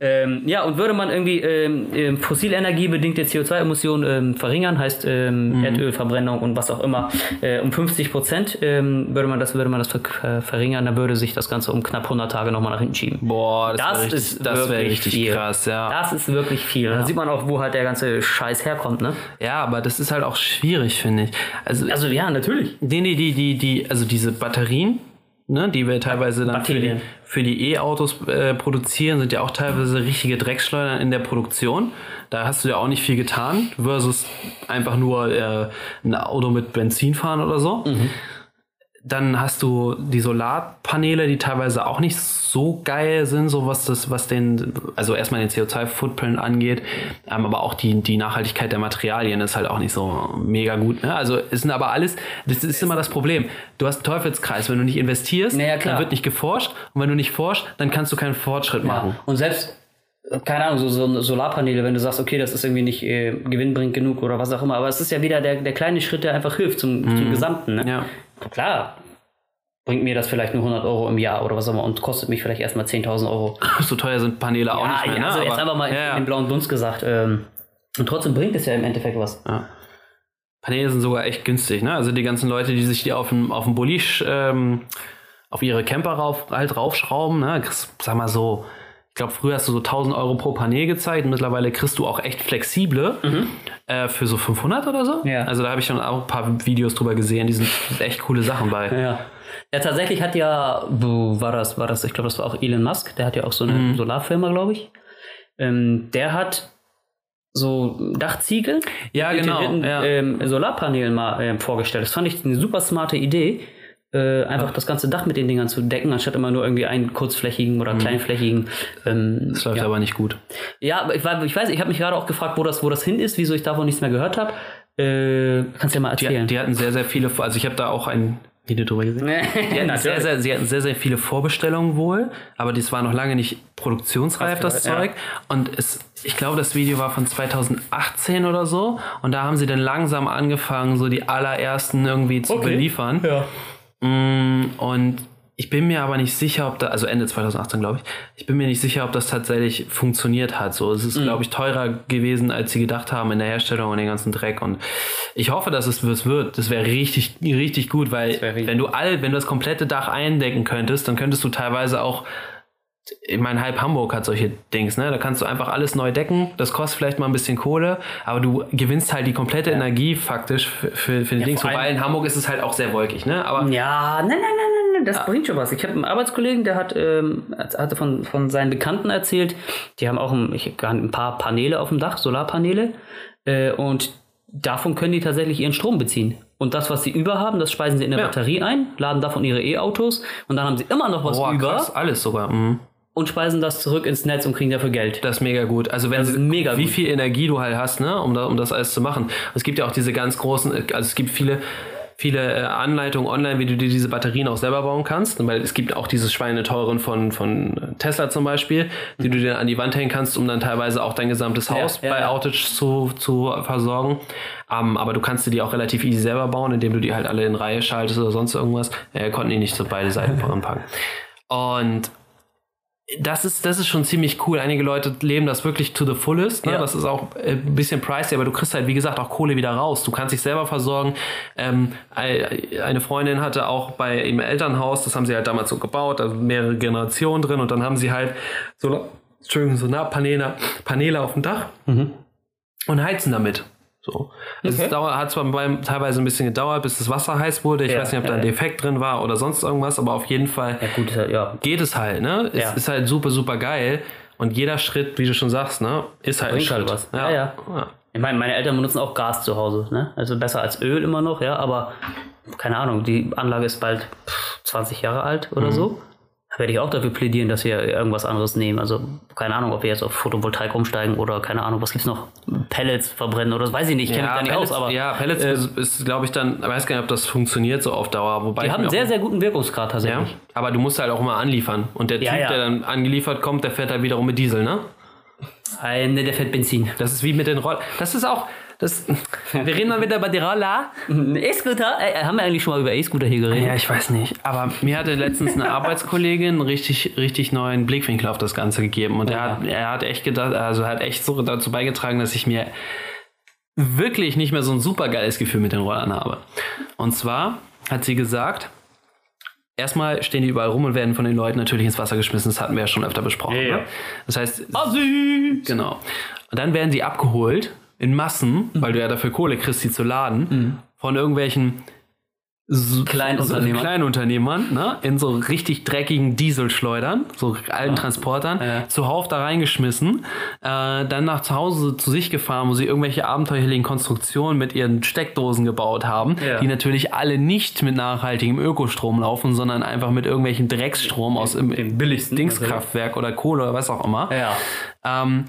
Ähm, ja, und würde man irgendwie ähm, ähm, fossilenergiebedingte CO2-Emissionen ähm, verringern, heißt ähm, Erdölverbrennung und was auch immer, äh, um 50 Prozent ähm, würde man das, würde man das ver verringern, dann würde sich das Ganze um knapp 100 Tage nochmal nach hinten schieben. Boah, das, Das wär richtig, ist das wirklich richtig viel. krass, ja. Das ist wirklich viel. Da sieht man auch, wo halt der ganze Scheiß herkommt, ne? Ja, aber das ist halt auch schwierig, finde ich. Also, Also ja, natürlich. nee, nee, die, die, die, also diese Batterien, ne, die wir teilweise dann für die, Bakterien. für die E-Autos äh, produzieren, sind ja auch teilweise richtige Dreckschleudern in der Produktion. Da hast du ja auch nicht viel getan, versus einfach nur äh, ein Auto mit Benzin fahren oder so. Dann hast du die Solarpaneele, die teilweise auch nicht so geil sind, so was das, was den, also erstmal den CO2-Footprint angeht, ähm, aber auch die, die Nachhaltigkeit der Materialien ist halt auch nicht so mega gut. Ne? Also es sind aber alles, das ist immer das Problem. Du hast einen Teufelskreis, wenn du nicht investierst, Naja, dann wird nicht geforscht und wenn du nicht forschst, dann kannst du keinen Fortschritt machen. Und selbst, keine Ahnung, so, so Solarpaneele, wenn du sagst, okay, das ist irgendwie nicht äh, gewinnbringend genug oder was auch immer, aber es ist ja wieder der, der kleine Schritt, der einfach hilft zum, zum Gesamten. Ne? Ja. Klar, bringt mir das vielleicht nur 100 Euro im Jahr oder was auch immer und kostet mich vielleicht erstmal 10.000 Euro. So teuer sind Paneele auch nicht mehr. ja, ne? also jetzt Aber- einfach mal ja, ja. in blauen Dunst gesagt. Ähm, und trotzdem bringt es ja im Endeffekt was. Paneele sind sogar echt günstig, ne? Also die ganzen Leute, die sich die auf dem, auf dem Bulli ähm, auf ihre Camper rauf, halt raufschrauben, ne? Sag mal so, glaube, früher hast du so 1000 Euro pro Panel gezeigt. Mittlerweile kriegst du auch echt flexible äh, für so 500 oder so. Mhm. Ja. Also da habe ich schon auch ein paar Videos drüber gesehen. Die sind echt coole Sachen bei. Ja. Ja, tatsächlich hat ja, wo war das, war das, ich glaube, das war auch Elon Musk, der hat ja auch so eine Mhm. Solarfirma, glaube ich. Ähm, der hat so Dachziegel Ja, mit genau, ja. ähm, Solarpanelen mal ähm, vorgestellt. Das fand ich eine super smarte Idee. Äh, einfach das ganze Dach mit den Dingern zu decken, anstatt immer nur irgendwie einen kurzflächigen oder kleinflächigen. Ähm, Mhm. Das läuft ja. aber nicht gut. ja, aber ich, war, ich weiß, ich habe mich gerade auch gefragt, wo das, wo das hin ist, wieso ich davon nichts mehr gehört habe. Äh, kannst du ja mal Die, erzählen. die hatten sehr, sehr viele, also ich habe da auch ein Video drüber gesehen. Die hatten sehr, sehr, sie hatten sehr, sehr viele Vorbestellungen wohl, aber das war noch lange nicht produktionsreif, das Ja. Zeug. Und es, ich glaube, das Video war von 2018 oder so. Und da haben sie dann langsam angefangen, so die allerersten irgendwie zu Okay. beliefern. ja. Mm, Und ich bin mir aber nicht sicher, ob da, also Ende 2018 glaube ich, ich bin mir nicht sicher, ob das tatsächlich funktioniert hat. So, es Mhm. ist, glaube ich, teurer gewesen, als sie gedacht haben in der Herstellung und den ganzen Dreck. Und ich hoffe, dass es es wird. Das wäre richtig, richtig gut, weil richtig wenn du all, wenn du das komplette Dach eindecken könntest, dann könntest du teilweise auch ich meine, halb Hamburg hat solche Dings, ne? Da kannst du einfach alles neu decken. Das kostet vielleicht mal ein bisschen Kohle, aber du gewinnst halt die komplette Energie faktisch für, für, für den Dings. vor allem- Wobei in Hamburg ist es halt auch sehr wolkig, ne? Aber Ja, nein, nein, nein, nein, nein, das bringt schon was. Ich habe einen Arbeitskollegen, der hat, ähm, hatte von, von seinen Bekannten erzählt, die haben auch ein, ich ein paar Paneele auf dem Dach, Solarpaneele, äh, und davon können die tatsächlich ihren Strom beziehen. Und das, was sie über haben, das speisen sie in der Ja. Batterie ein, laden davon ihre E-Autos und dann haben sie immer noch was Boah, über krass, alles sogar. Mhm. Und speisen das zurück ins Netz und kriegen dafür Geld. Das ist mega gut. Also wenn ist mega wie gut. viel Energie du halt hast, ne, um, da, um das alles zu machen. Es gibt ja auch diese ganz großen, also es gibt viele viele äh, Anleitungen online, wie du dir diese Batterien auch selber bauen kannst. Weil es gibt auch dieses schweineteuren von, von Tesla zum Beispiel, die du dir an die Wand hängen kannst, um dann teilweise auch dein gesamtes Haus ja, bei ja. Outage zu, zu versorgen. Ähm, aber du kannst dir die auch relativ easy selber bauen, indem du die halt alle in Reihe schaltest oder sonst irgendwas. Äh, konnten die nicht so beide Seiten voranpacken. Und das ist, das ist schon ziemlich cool. Einige Leute leben das wirklich to the fullest. Ne? Ja. Das ist auch äh, ein bisschen pricey, aber du kriegst halt, wie gesagt, auch Kohle wieder raus. Du kannst dich selber versorgen. Ähm, ei- eine Freundin hatte auch bei im Elternhaus, das haben sie halt damals so gebaut, also mehrere Generationen drin und dann haben sie halt so, Entschuldigung, so Paneele, Paneele auf dem Dach und heizen damit. So. Okay. Es dauert, hat zwar beim, teilweise ein bisschen gedauert, bis das Wasser heiß wurde. Ich Ja, weiß nicht, ob da ja, ein ja. Defekt drin war oder sonst irgendwas, aber auf jeden Fall Ja, gut, ja. geht es halt, ne? Es Ja. ist halt super, super geil. Und jeder Schritt, wie du schon sagst, ne, ist halt ein halt Schritt. was. Ja, ja. ja. Ich meine, meine Eltern benutzen auch Gas zu Hause, ne? Also besser als Öl immer noch, ja, aber keine Ahnung, die Anlage ist bald pff, 20 Jahre alt Mhm. oder so. Werde ich auch dafür plädieren, dass wir irgendwas anderes nehmen. Also keine Ahnung, ob wir jetzt auf Photovoltaik umsteigen oder keine Ahnung, was gibt's noch? Pellets verbrennen oder das weiß ich nicht, ich kenne mich da nicht Pellets, aus, aber ja, Pellets äh, ist, ist glaube ich, dann, ich weiß gar nicht, ob das funktioniert so auf Dauer. Wobei die haben einen sehr, sehr guten Wirkungsgrad ja, tatsächlich. aber du musst halt auch mal anliefern. Und der Ja, Typ, ja. der dann angeliefert kommt, der fährt halt wiederum mit Diesel, ne? Ein, ne, der fährt Benzin. Das ist wie mit den Roll. Das ist auch. Das, wir reden mal wieder über die Roller. Ein E-Scooter? Äh, haben wir eigentlich schon mal über E-Scooter hier geredet? Ja, ich weiß nicht. Aber mir hatte letztens eine Arbeitskollegin einen richtig, richtig neuen Blickwinkel auf das Ganze gegeben. Und er, hat, er hat echt gedacht, also er hat echt so dazu beigetragen, dass ich mir wirklich nicht mehr so ein super geiles Gefühl mit den Rollern habe. Und zwar hat sie gesagt, erstmal stehen die überall rum und werden von den Leuten natürlich ins Wasser geschmissen. Das hatten wir ja schon öfter besprochen. Ja, ja. Ne? Das heißt, Assi! Genau. Und dann werden sie abgeholt in Massen, weil du ja dafür Kohle kriegst, sie zu laden, von irgendwelchen so, Kleinunternehmern. so Kleinunternehmern, ne, in so richtig dreckigen Dieselschleudern, so alten Transportern, Ja. zuhauf da reingeschmissen, äh, dann nach zu Hause zu sich gefahren, wo sie irgendwelche abenteuerlichen Konstruktionen mit ihren Steckdosen gebaut haben, Ja. die natürlich alle nicht mit nachhaltigem Ökostrom laufen, sondern einfach mit irgendwelchen Drecksstrom aus Den billigsten. Dingskraftwerk oder Kohle oder was auch immer. Ja. Ähm,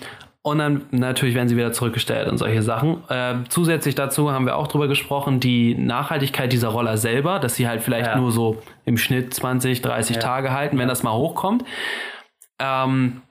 und dann natürlich werden sie wieder zurückgestellt und solche Sachen. Ähm, zusätzlich dazu haben wir auch drüber gesprochen, die Nachhaltigkeit dieser Roller selber, dass sie halt vielleicht Ja. nur so im Schnitt 20, 30 Tage halten, wenn das mal hochkommt. Ähm,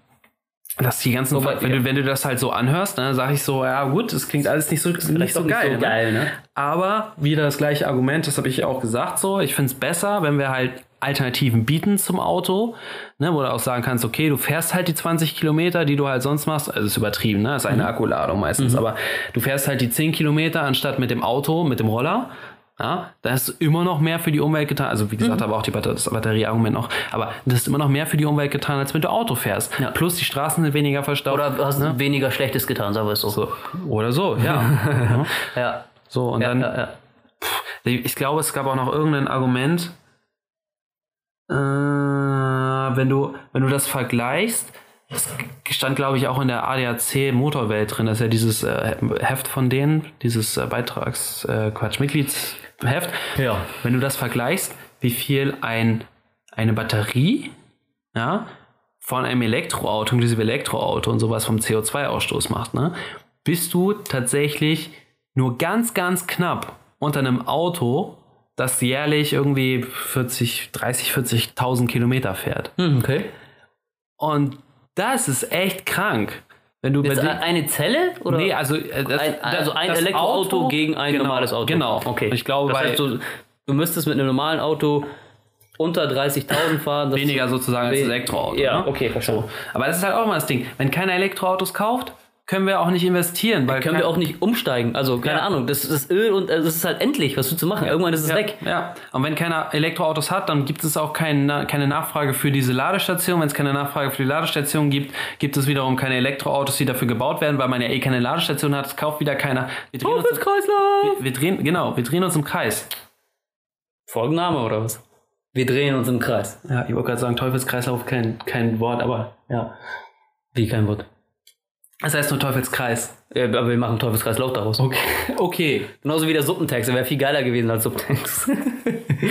dass die ganzen, Wobei- wenn, du, wenn du das halt so anhörst, dann sage ich so, ja gut, das klingt alles nicht so, nicht so nicht geil. so ne? geil, ne? Aber wieder das gleiche Argument, das habe ich auch gesagt so. Ich finde es besser, wenn wir halt Alternativen bieten zum Auto, ne, wo du auch sagen kannst, okay, du fährst halt die 20 Kilometer, die du halt sonst machst, also ist übertrieben, ne, ist eine Akkuladung meistens, aber du fährst halt die 10 Kilometer anstatt mit dem Auto, mit dem Roller. Ja, da ist immer noch mehr für die Umwelt getan. Also wie gesagt, aber auch die Batter das Batterieargument noch. Aber das ist immer noch mehr für die Umwelt getan, als wenn du Auto fährst. Ja. Plus die Straßen sind weniger verstaubt. Oder hast du weniger Schlechtes getan, sagen wir es so. so. Oder so, ja. Ja. so, und Ja, dann ja. ich glaube, es gab auch noch irgendein Argument, äh, wenn du, wenn du das vergleichst, das stand, glaube ich, auch in der ADAC Motorwelt drin, das ist ja dieses äh, Heft von denen, dieses äh, Beitrags, äh, Quatsch, Mitgliedsheft. Ja. Wenn du das vergleichst, wie viel ein, eine Batterie, ja, von einem Elektroauto, inklusive Elektroauto und sowas vom CO2-Ausstoß macht, ne, bist du tatsächlich nur ganz, ganz knapp unter einem Auto, das jährlich irgendwie 40, 30, 40.000 Kilometer fährt. Hm, okay. Und das ist echt krank. Wenn du Jetzt eine Zelle? Oder? Nee, also, äh, das, ein, also ein Elektroauto Auto- gegen ein genau, normales Auto. Genau. Okay. Ich glaube, das heißt, du, du müsstest mit einem normalen Auto unter 30.000 fahren. weniger sozusagen als das Elektroauto. Ja, ne? okay, verstanden. Aber das ist halt auch mal das Ding. Wenn keiner Elektroautos kauft, können wir auch nicht investieren. Weil Können wir auch nicht umsteigen. Also, keine Ja. Ahnung, das ist Öl und äh, das ist halt endlich, was du zu machen. Irgendwann ist es ja, weg. Ja, und wenn keiner Elektroautos hat, dann gibt es auch kein, keine Nachfrage für diese Ladestation. Wenn es keine Nachfrage für die Ladestation gibt, gibt es wiederum keine Elektroautos, die dafür gebaut werden, weil man ja eh keine Ladestation hat. Es kauft wieder keiner. Wir drehen, uns, Teufelskreislauf! wir drehen, genau, wir drehen uns im Kreis. Folgenname oder was? Wir drehen uns im Kreis. Ja, ich wollte gerade sagen, Teufelskreislauf, kein, kein Wort, aber ja. Wie kein Wort. Das heißt nur Teufelskreis. Ja, aber wir machen Teufelskreislauf daraus. Okay. Okay. Genauso wie der Suppentext, der wäre viel geiler gewesen als Suppentext.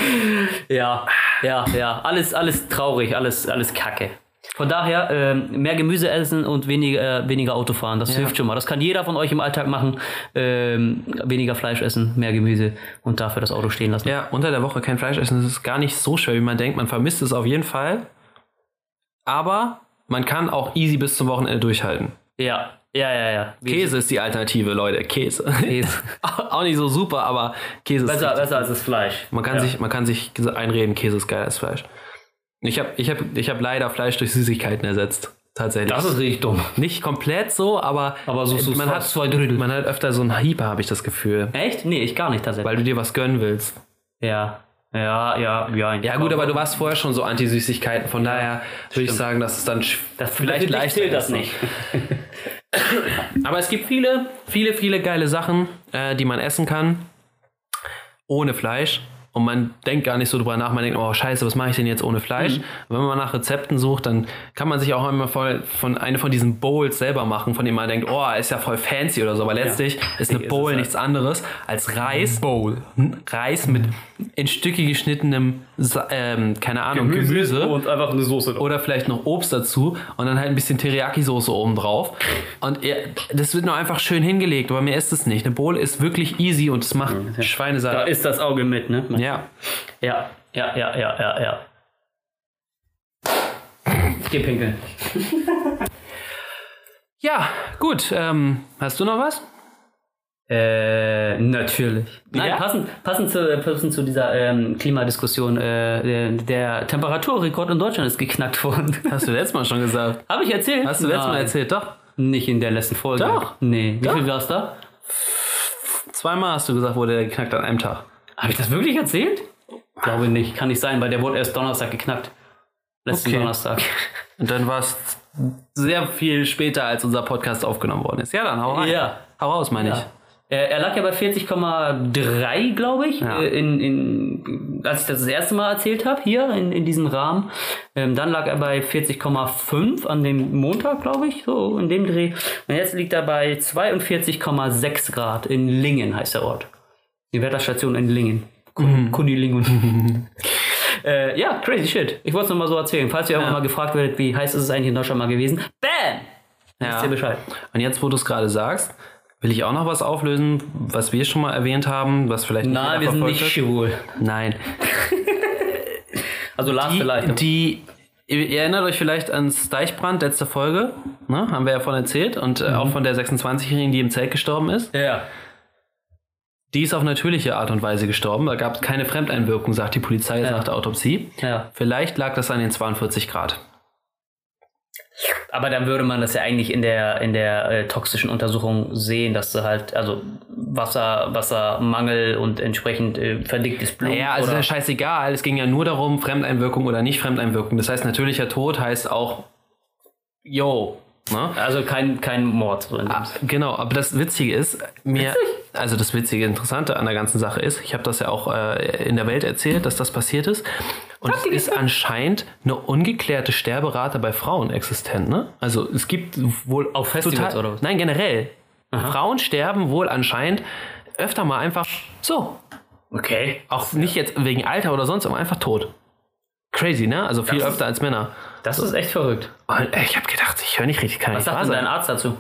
ja, ja, ja. Alles, alles traurig, alles, alles kacke. Von daher, ähm, mehr Gemüse essen und weniger, äh, weniger Auto fahren. Das Ja. hilft schon mal. Das kann jeder von euch im Alltag machen. Ähm, weniger Fleisch essen, mehr Gemüse und dafür das Auto stehen lassen. Ja, unter der Woche kein Fleisch essen, das ist gar nicht so schwer, wie man denkt. Man vermisst es auf jeden Fall. Aber man kann auch easy bis zum Wochenende durchhalten. Ja, ja, ja. ja. Käse ist die Alternative, Leute. Käse. Käse. auch nicht so super, aber Käse ist Besser, richtig. besser als das Fleisch. Man kann, ja. sich, man kann sich einreden, Käse ist geiler als Fleisch. Ich habe ich hab, ich hab leider Fleisch durch Süßigkeiten ersetzt. Tatsächlich. Das ist richtig dumm. nicht komplett so, aber, Aber so- so man, hat, zwei Drittel. man hat öfter so einen Hieber, habe ich das Gefühl. Echt? Nee, ich gar nicht tatsächlich. Weil du dir was gönnen willst. ja. Ja, ja, ja. Ja gut, aber du warst vorher schon so Anti-Süßigkeiten, von daher würde ich sagen, dass es dann das vielleicht leichter zählt das ist. nicht. Aber es gibt viele, viele, viele geile Sachen, äh, die man essen kann, ohne Fleisch. Und man denkt gar nicht so drüber nach, man denkt, oh scheiße, was mache ich denn jetzt ohne Fleisch? Wenn man nach Rezepten sucht, dann kann man sich auch immer voll von eine von diesen Bowls selber machen, von denen man denkt, oh, ist ja voll fancy oder so. Aber letztlich ist eine ist Bowl halt. nichts anderes als Reis. Bowl. Reis mit in Stücke geschnittenem, ähm, keine Ahnung, Gemüse. und einfach eine Soße. Oder vielleicht noch Obst dazu und dann halt ein bisschen Teriyaki-Soße oben drauf. Und er, das wird nur einfach schön hingelegt, aber mir ist es nicht. Eine Bowl ist wirklich easy und es macht Da Schweinesalat. ist das Auge mit, ne? Ja. Ja, ja, ja, ja, ja, ja. Ich geh pinkeln. Ja, gut. Ähm, hast du noch was? Äh, natürlich. Nein, Ja? passend, passend, zu, passend zu dieser ähm, Klimadiskussion, äh, der, Temperaturrekord in Deutschland ist geknackt worden. Hast du letztes Mal schon gesagt. Habe ich erzählt? Hast du letztes Mal erzählt? Doch. Nicht in der letzten Folge. Doch. Nee. Wie Doch. viel war's da? Zweimal hast du gesagt, wurde der geknackt an einem Tag. Habe ich das wirklich erzählt? Glaube nicht. Kann nicht sein, weil der wurde erst Donnerstag geknackt. Letzten Okay. Donnerstag. Und dann war es sehr viel später, als unser Podcast aufgenommen worden ist. Ja, dann hau rein. Ja. Hau raus, meine ich. Ja. Er, er lag ja bei 40,3, glaube ich, Ja. äh, in, in, als ich das das erste Mal erzählt habe, hier in, in diesem Rahmen. Ähm, dann lag er bei 40,5 an dem Montag, glaube ich, so in dem Dreh. Und jetzt liegt er bei 42,6 Grad in Lingen, heißt der Ort. Die Wetterstation in Lingen. Kun Kunilingen. äh, ja, crazy shit. Ich wollte es nochmal so erzählen. Falls ihr irgendwann mal gefragt werdet, wie heiß ist es eigentlich in Deutschland mal gewesen, bam! Wisst ihr Bescheid. Und jetzt, wo du es gerade sagst, will ich auch noch was auflösen, was wir schon mal erwähnt haben, was vielleicht nicht Nein, wir sind nicht schwul. Nein. Also Lars Die, vielleicht. die, ihr erinnert euch vielleicht ans Deichbrand, letzte Folge, ne? haben wir ja von erzählt, und Mhm. äh, auch von der 26-Jährigen, die im Zelt gestorben ist. ja. Die ist auf natürliche Art und Weise gestorben. Da gab es keine Fremdeinwirkung, sagt die Polizei Ja. nach der Autopsie. Ja. Vielleicht lag das an den 42 Grad. Aber dann würde man das ja eigentlich in der, in der äh, toxischen Untersuchung sehen, dass du halt, also Wasser, Wassermangel und entsprechend äh, verdicktes Blut. Ja, also oder, ist ja scheißegal. Es ging ja nur darum, Fremdeinwirkung oder nicht Fremdeinwirkung. Das heißt, natürlicher Tod heißt auch, yo. Ne? also kein, kein Mord. So Ah, genau, aber das Witzige ist, mir, also das Witzige, Interessante an der ganzen Sache ist, ich habe das ja auch äh, in der Welt erzählt, dass das passiert ist. Und es ist anscheinend eine ungeklärte Sterberate bei Frauen existent. Ne? Also es gibt wohl Auf Festivals oder was? Nein, generell. Frauen sterben wohl anscheinend öfter mal einfach so. Okay. Auch nicht jetzt wegen Alter oder sonst, aber einfach tot. Crazy, ne? Also viel Das ist- öfter als Männer. Das ist echt verrückt. Und, ich habe gedacht, ich höre nicht richtig, kann Was nicht sagt denn dein. Arzt dazu?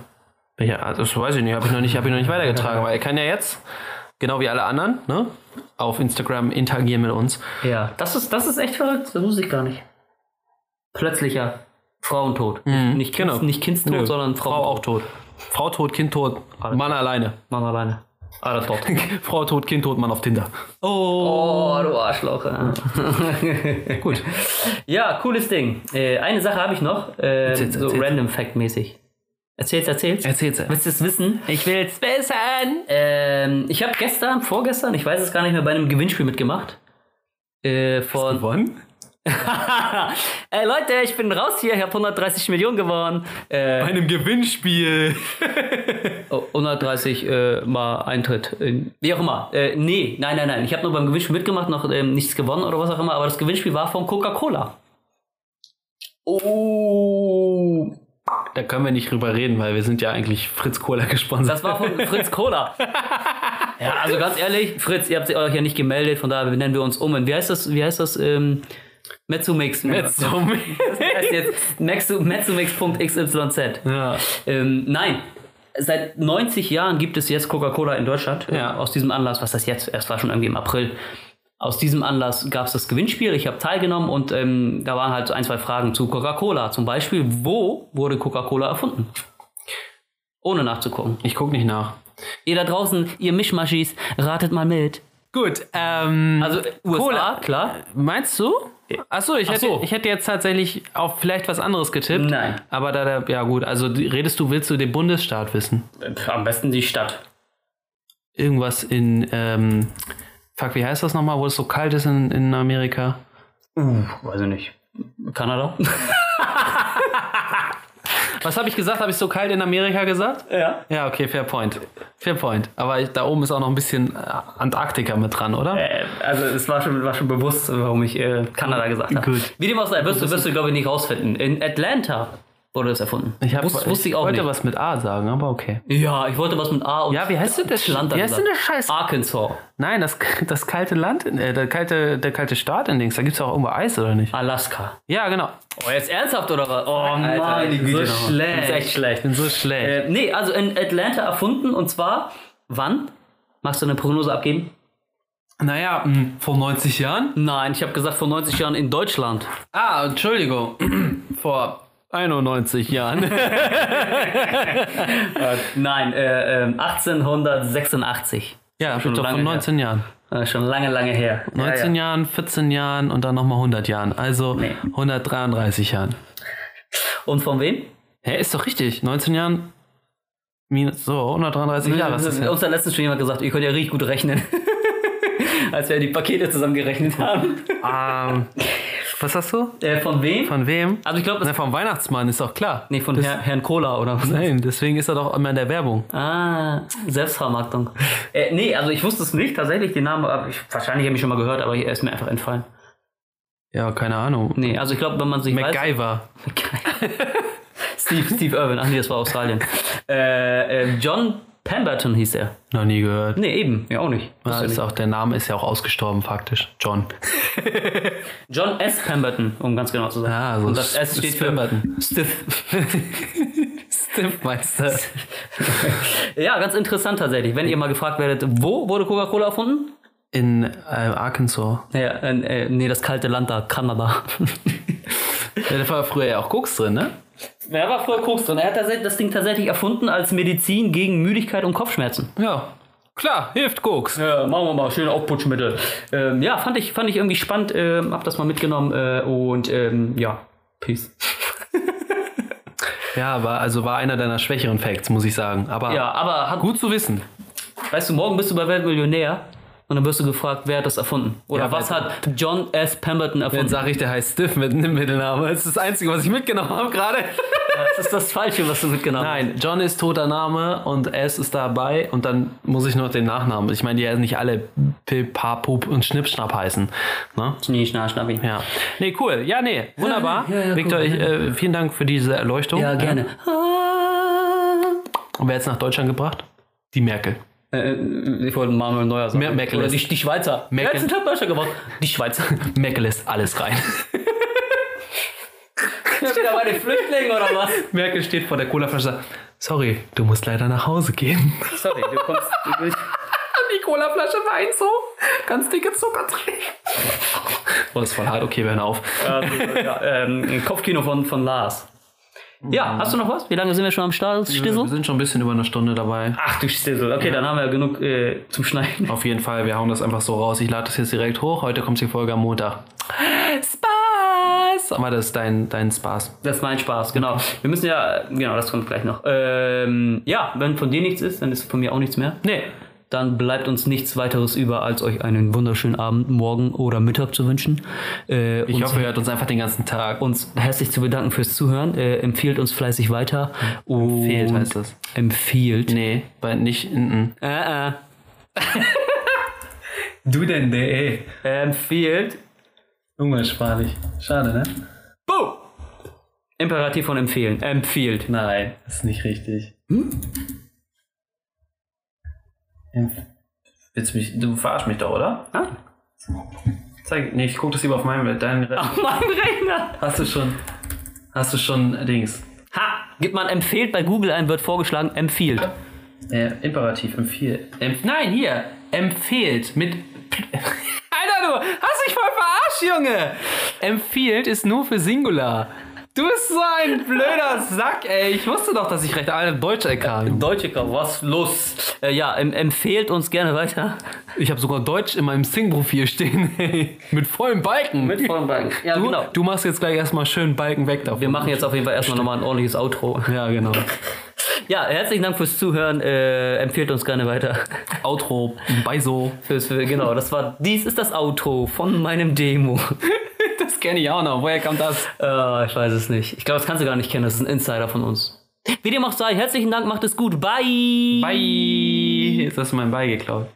Ja, das weiß ich nicht, habe ich noch nicht, habe ich noch nicht weitergetragen, weil er kann ja jetzt, genau wie alle anderen, ne, auf Instagram interagieren mit uns. Ja. Das ist, das ist echt verrückt. Das wusste ich gar nicht. Plötzlicher Frauentod. Mhm, Nicht, kind, genau. nicht Kindstod, Nö, sondern Frau Frau. auch tot. Frau tot, Kind tot, Mann alleine. Mann alleine. Alle tot. Frau tot, Kind tot, Mann auf Tinder. Oh, du Arschloch. Ja. Gut. Ja, cooles Ding. Äh, eine Sache habe ich noch, äh, Erzähl's, so erzähl's. random Fact-mäßig. Erzähl's, erzähl's. Erzähl's. Willst du es wissen? Ich will's wissen. Ähm, ich habe gestern, vorgestern, ich weiß es gar nicht mehr, bei einem Gewinnspiel mitgemacht. Äh, von. Gewonnen? Ey Leute, ich bin raus hier, ich habe 130 Millionen gewonnen. Äh, Bei einem Gewinnspiel. oh, 130 äh, mal Eintritt. In, wie auch immer. Äh, nee, nein, nein, nein. Ich habe nur beim Gewinnspiel mitgemacht, noch ähm, nichts gewonnen oder was auch immer, aber das Gewinnspiel war von Coca-Cola. Oh. Da können wir nicht drüber reden, weil wir sind ja eigentlich Fritz Cola gesponsert. Das war von Fritz Cola. ja, also ganz ehrlich, Fritz, ihr habt euch ja nicht gemeldet, von daher nennen wir uns um. Und wie heißt das? Wie heißt das? Ähm. Das heißt jetzt Mexu- Mezzomix.xyz. ja. Ähm, nein. Seit 90 Jahren gibt es jetzt Coca-Cola in Deutschland. Ja. Aus diesem Anlass, was das jetzt? Es war schon irgendwie im April. Aus diesem Anlass gab es das Gewinnspiel. Ich habe teilgenommen und ähm, da waren halt so ein, zwei Fragen zu Coca-Cola. Zum Beispiel, wo wurde Coca-Cola erfunden? Ohne nachzugucken. Ich guck nicht nach. Ihr da draußen, ihr Mischmaschis, ratet mal mit. Gut, ähm. Also USA, Cola. klar. Meinst du? Achso, ich, Ach hätte, so. ich hätte jetzt tatsächlich auf vielleicht was anderes getippt. Nein. Aber da, der- ja gut, also redest du, willst du den Bundesstaat wissen? Am besten die Stadt. Irgendwas in, ähm, fuck, wie heißt das nochmal, wo es so kalt ist in, in Amerika? Weiß ich nicht. Kanada? Was habe ich gesagt? Habe ich so kalt in Amerika gesagt? Ja. Ja, okay, fair point. Fair point. Aber ich, da oben ist auch noch ein bisschen äh, Antarktika mit dran, oder? Äh, also es war schon, war schon bewusst, warum ich äh, Kanada gesagt habe. Gut. Wie dem auch sei, wirst du, wirst du glaube ich nicht rausfinden. In Atlanta wurde das erfunden. Ich, hab, Wus- wusste ich auch wollte nicht. was mit A sagen, aber okay. Ja, ich wollte was mit A und Ja, wie heißt denn das? Atlanta Wie heißt denn der Scheiß? Arkansas. Nein, das, das kalte Land, äh, der kalte, der kalte Staat in Dings, da gibt es auch irgendwo Eis, oder nicht? Alaska. Ja, genau. Oh, jetzt ernsthaft oder was? Oh Alter, meine so Güte. schlecht. Das ist echt schlecht. Ich bin so schlecht. Äh, nee, also in Atlanta erfunden und zwar wann? Magst du eine Prognose abgeben? Naja, mh, vor 90 Jahren? Nein, ich habe gesagt vor 90 Jahren in Deutschland. Ah, Entschuldigung. vor 91 Jahren. Nein, äh, ähm, 1886. ja, Schon doch von 19 Jahren. Äh, schon lange, lange her. 19 ja, ja. Jahren, 14 Jahren und dann nochmal 100 Jahren. Also Nee. 133 Jahren. Und von wem? Hä, ist doch richtig. 19 Jahren minus, so, 133 Jahre Uns ja. hat letztens schon jemand gesagt, ihr könnt ja richtig gut rechnen. Als wir die Pakete zusammengerechnet haben. Ähm, Was hast du? Äh, von wem? Von wem? Also ich glaube, vom Weihnachtsmann, ist doch klar. nee, von Herr, Herrn Cola oder was? Nein, deswegen ist er doch immer in der Werbung. Ah, Selbstvermarktung. äh, nee, also ich wusste es nicht, tatsächlich, den Namen, aber ich, wahrscheinlich habe ich schon mal gehört, aber er ist mir einfach entfallen. Ja, keine Ahnung. Nee, also ich glaube, wenn man sich weiß... MacGyver. Steve, Steve Irwin, ach nee, das war Australien. Äh, äh, John Pemberton hieß er. Noch nie gehört. Nee, eben, ja auch nicht. Ja, ist auch, der Name ist ja auch ausgestorben, faktisch. John. John S. Pemberton, um ganz genau zu sein. Ah, so Und das S steht für Pemberton. Stiff. Stiffmeister. Ja, ganz interessant tatsächlich. Wenn ihr mal gefragt werdet, wo wurde Coca-Cola erfunden? In äh, Arkansas. Ja, äh, nee, das kalte Land da, Kanada. Ja, da war früher ja auch Koks drin, ne? Er war früher Koks drin. Er hat das Ding tatsächlich erfunden als Medizin gegen Müdigkeit und Kopfschmerzen. Ja. Klar, hilft Koks. Ja, machen wir mal, schöne Aufputschmittel. Ähm, ja, fand ich, fand ich irgendwie spannend, ähm, hab das mal mitgenommen äh, und ähm, ja, peace. Ja, war, also war einer deiner schwächeren Facts, muss ich sagen. Aber Ja, aber hat, gut zu wissen. weißt du, morgen bist du bei Weltmillionär und dann wirst du gefragt, wer hat das erfunden? Oder Ja, was hat John S. Pemberton Dann erfunden? sage ich, der heißt Stiff mit einem Mittelnamen. Das ist das Einzige, was ich mitgenommen habe gerade. Das ist das Falsche, was du mitgenommen hast. Nein, John ist toter Name und S ist dabei und dann muss ich noch den Nachnamen. Ich meine, die ja nicht alle Pip, Pap, Pup und Schnippschnapp heißen. Ne? Nee, schna, schnappi. Ja. Nee, cool. Ja, nee, wunderbar. Ja, ja, Victor, cool. ich, äh, vielen Dank für diese Erleuchtung. Ja, gerne. Und wer jetzt nach Deutschland gebracht? Die Merkel. Äh, ich wollte Manuel Neuer sagen. Mer- Merkel Oder ist- die, die Schweizer. Merkel- den Deutscher gemacht? Die Schweizer. Merkel lässt alles rein. Wieder bei den Flüchtlingen oder was? Merkel steht vor der Colaflasche und sagt, sorry, du musst leider nach Hause gehen. Sorry, du kommst. Du, Die Colaflasche weint so. Ganz dicke Zucker drin. Oh, das ist voll hart. Okay, wir hören auf. ja, ähm, Kopfkino von, von Lars. Ja, hast du noch was? Wie lange sind wir schon am Start? Wir Stissel? sind schon ein bisschen über eine Stunde dabei. Ach du Stissel. Okay, dann haben wir genug äh, zum Schneiden. Auf jeden Fall, wir hauen das einfach so raus. Ich lade das jetzt direkt hoch. Heute kommt die Folge am Montag. Spaß! Aber das ist dein, dein Spaß. Das ist mein Spaß, genau. Wir müssen ja, genau, das kommt gleich noch. Ähm, ja, wenn von dir nichts ist, dann ist von mir auch nichts mehr. Nee. Dann bleibt uns nichts weiteres über, als euch einen wunderschönen Abend, Morgen oder Mittag zu wünschen. Äh, Ich hoffe, ihr hört uns einfach den ganzen Tag. uns herzlich zu bedanken fürs Zuhören. Äh, empfiehlt uns fleißig weiter. Und Empfehlt heißt das. Empfiehlt. Nee, bei nicht. Mm, mm. Äh, äh. Du denn, nee. Empfiehlt. Umgangssprachlich. Schade, ne? Boom! Imperativ von empfehlen. Empfiehlt. Nein, das ist nicht richtig. Hm? Willst mich, du verarsch mich doch, oder? Ah, Zeig, nee, ich guck das lieber auf meinem, deinen Re auf meinem Rechner. Hast du schon, hast du schon Dings? Ha! Gibt man empfiehlt bei Google ein, wird vorgeschlagen, empfiehlt. Äh, Imperativ, empfiehlt. Empf Nein, hier, empfiehlt mit. Alter, du hast dich voll verarscht, Junge! Empfiehlt ist nur für Singular. Du bist so ein blöder Sack, ey. Ich wusste doch, dass ich recht alle Deutsch kann. Deutsche Kauf, was los? Äh, ja, em empfehlt uns gerne weiter. Ich habe sogar Deutsch in meinem Sing-Profil stehen, ey. Mit vollem Balken. Mit vollen Balken. Ja, du, genau. du machst jetzt gleich erstmal schön Balken weg davon. Wir machen jetzt auf jeden Fall erstmal nochmal ein ordentliches Outro. Ja, genau. Ja, herzlichen Dank fürs Zuhören. Äh, empfehlt uns gerne weiter. Outro, bei so. Fürs, für, genau, das war, dies ist das Outro von meinem Demo. Das kenne ich auch noch. Woher kommt das? Äh, ich weiß es nicht. Ich glaube, das kannst du gar nicht kennen. Das ist ein Insider von uns. Wie dem auch sei, herzlichen Dank, macht es gut. Bye. Bye. Jetzt hast du mein Bye geklaut.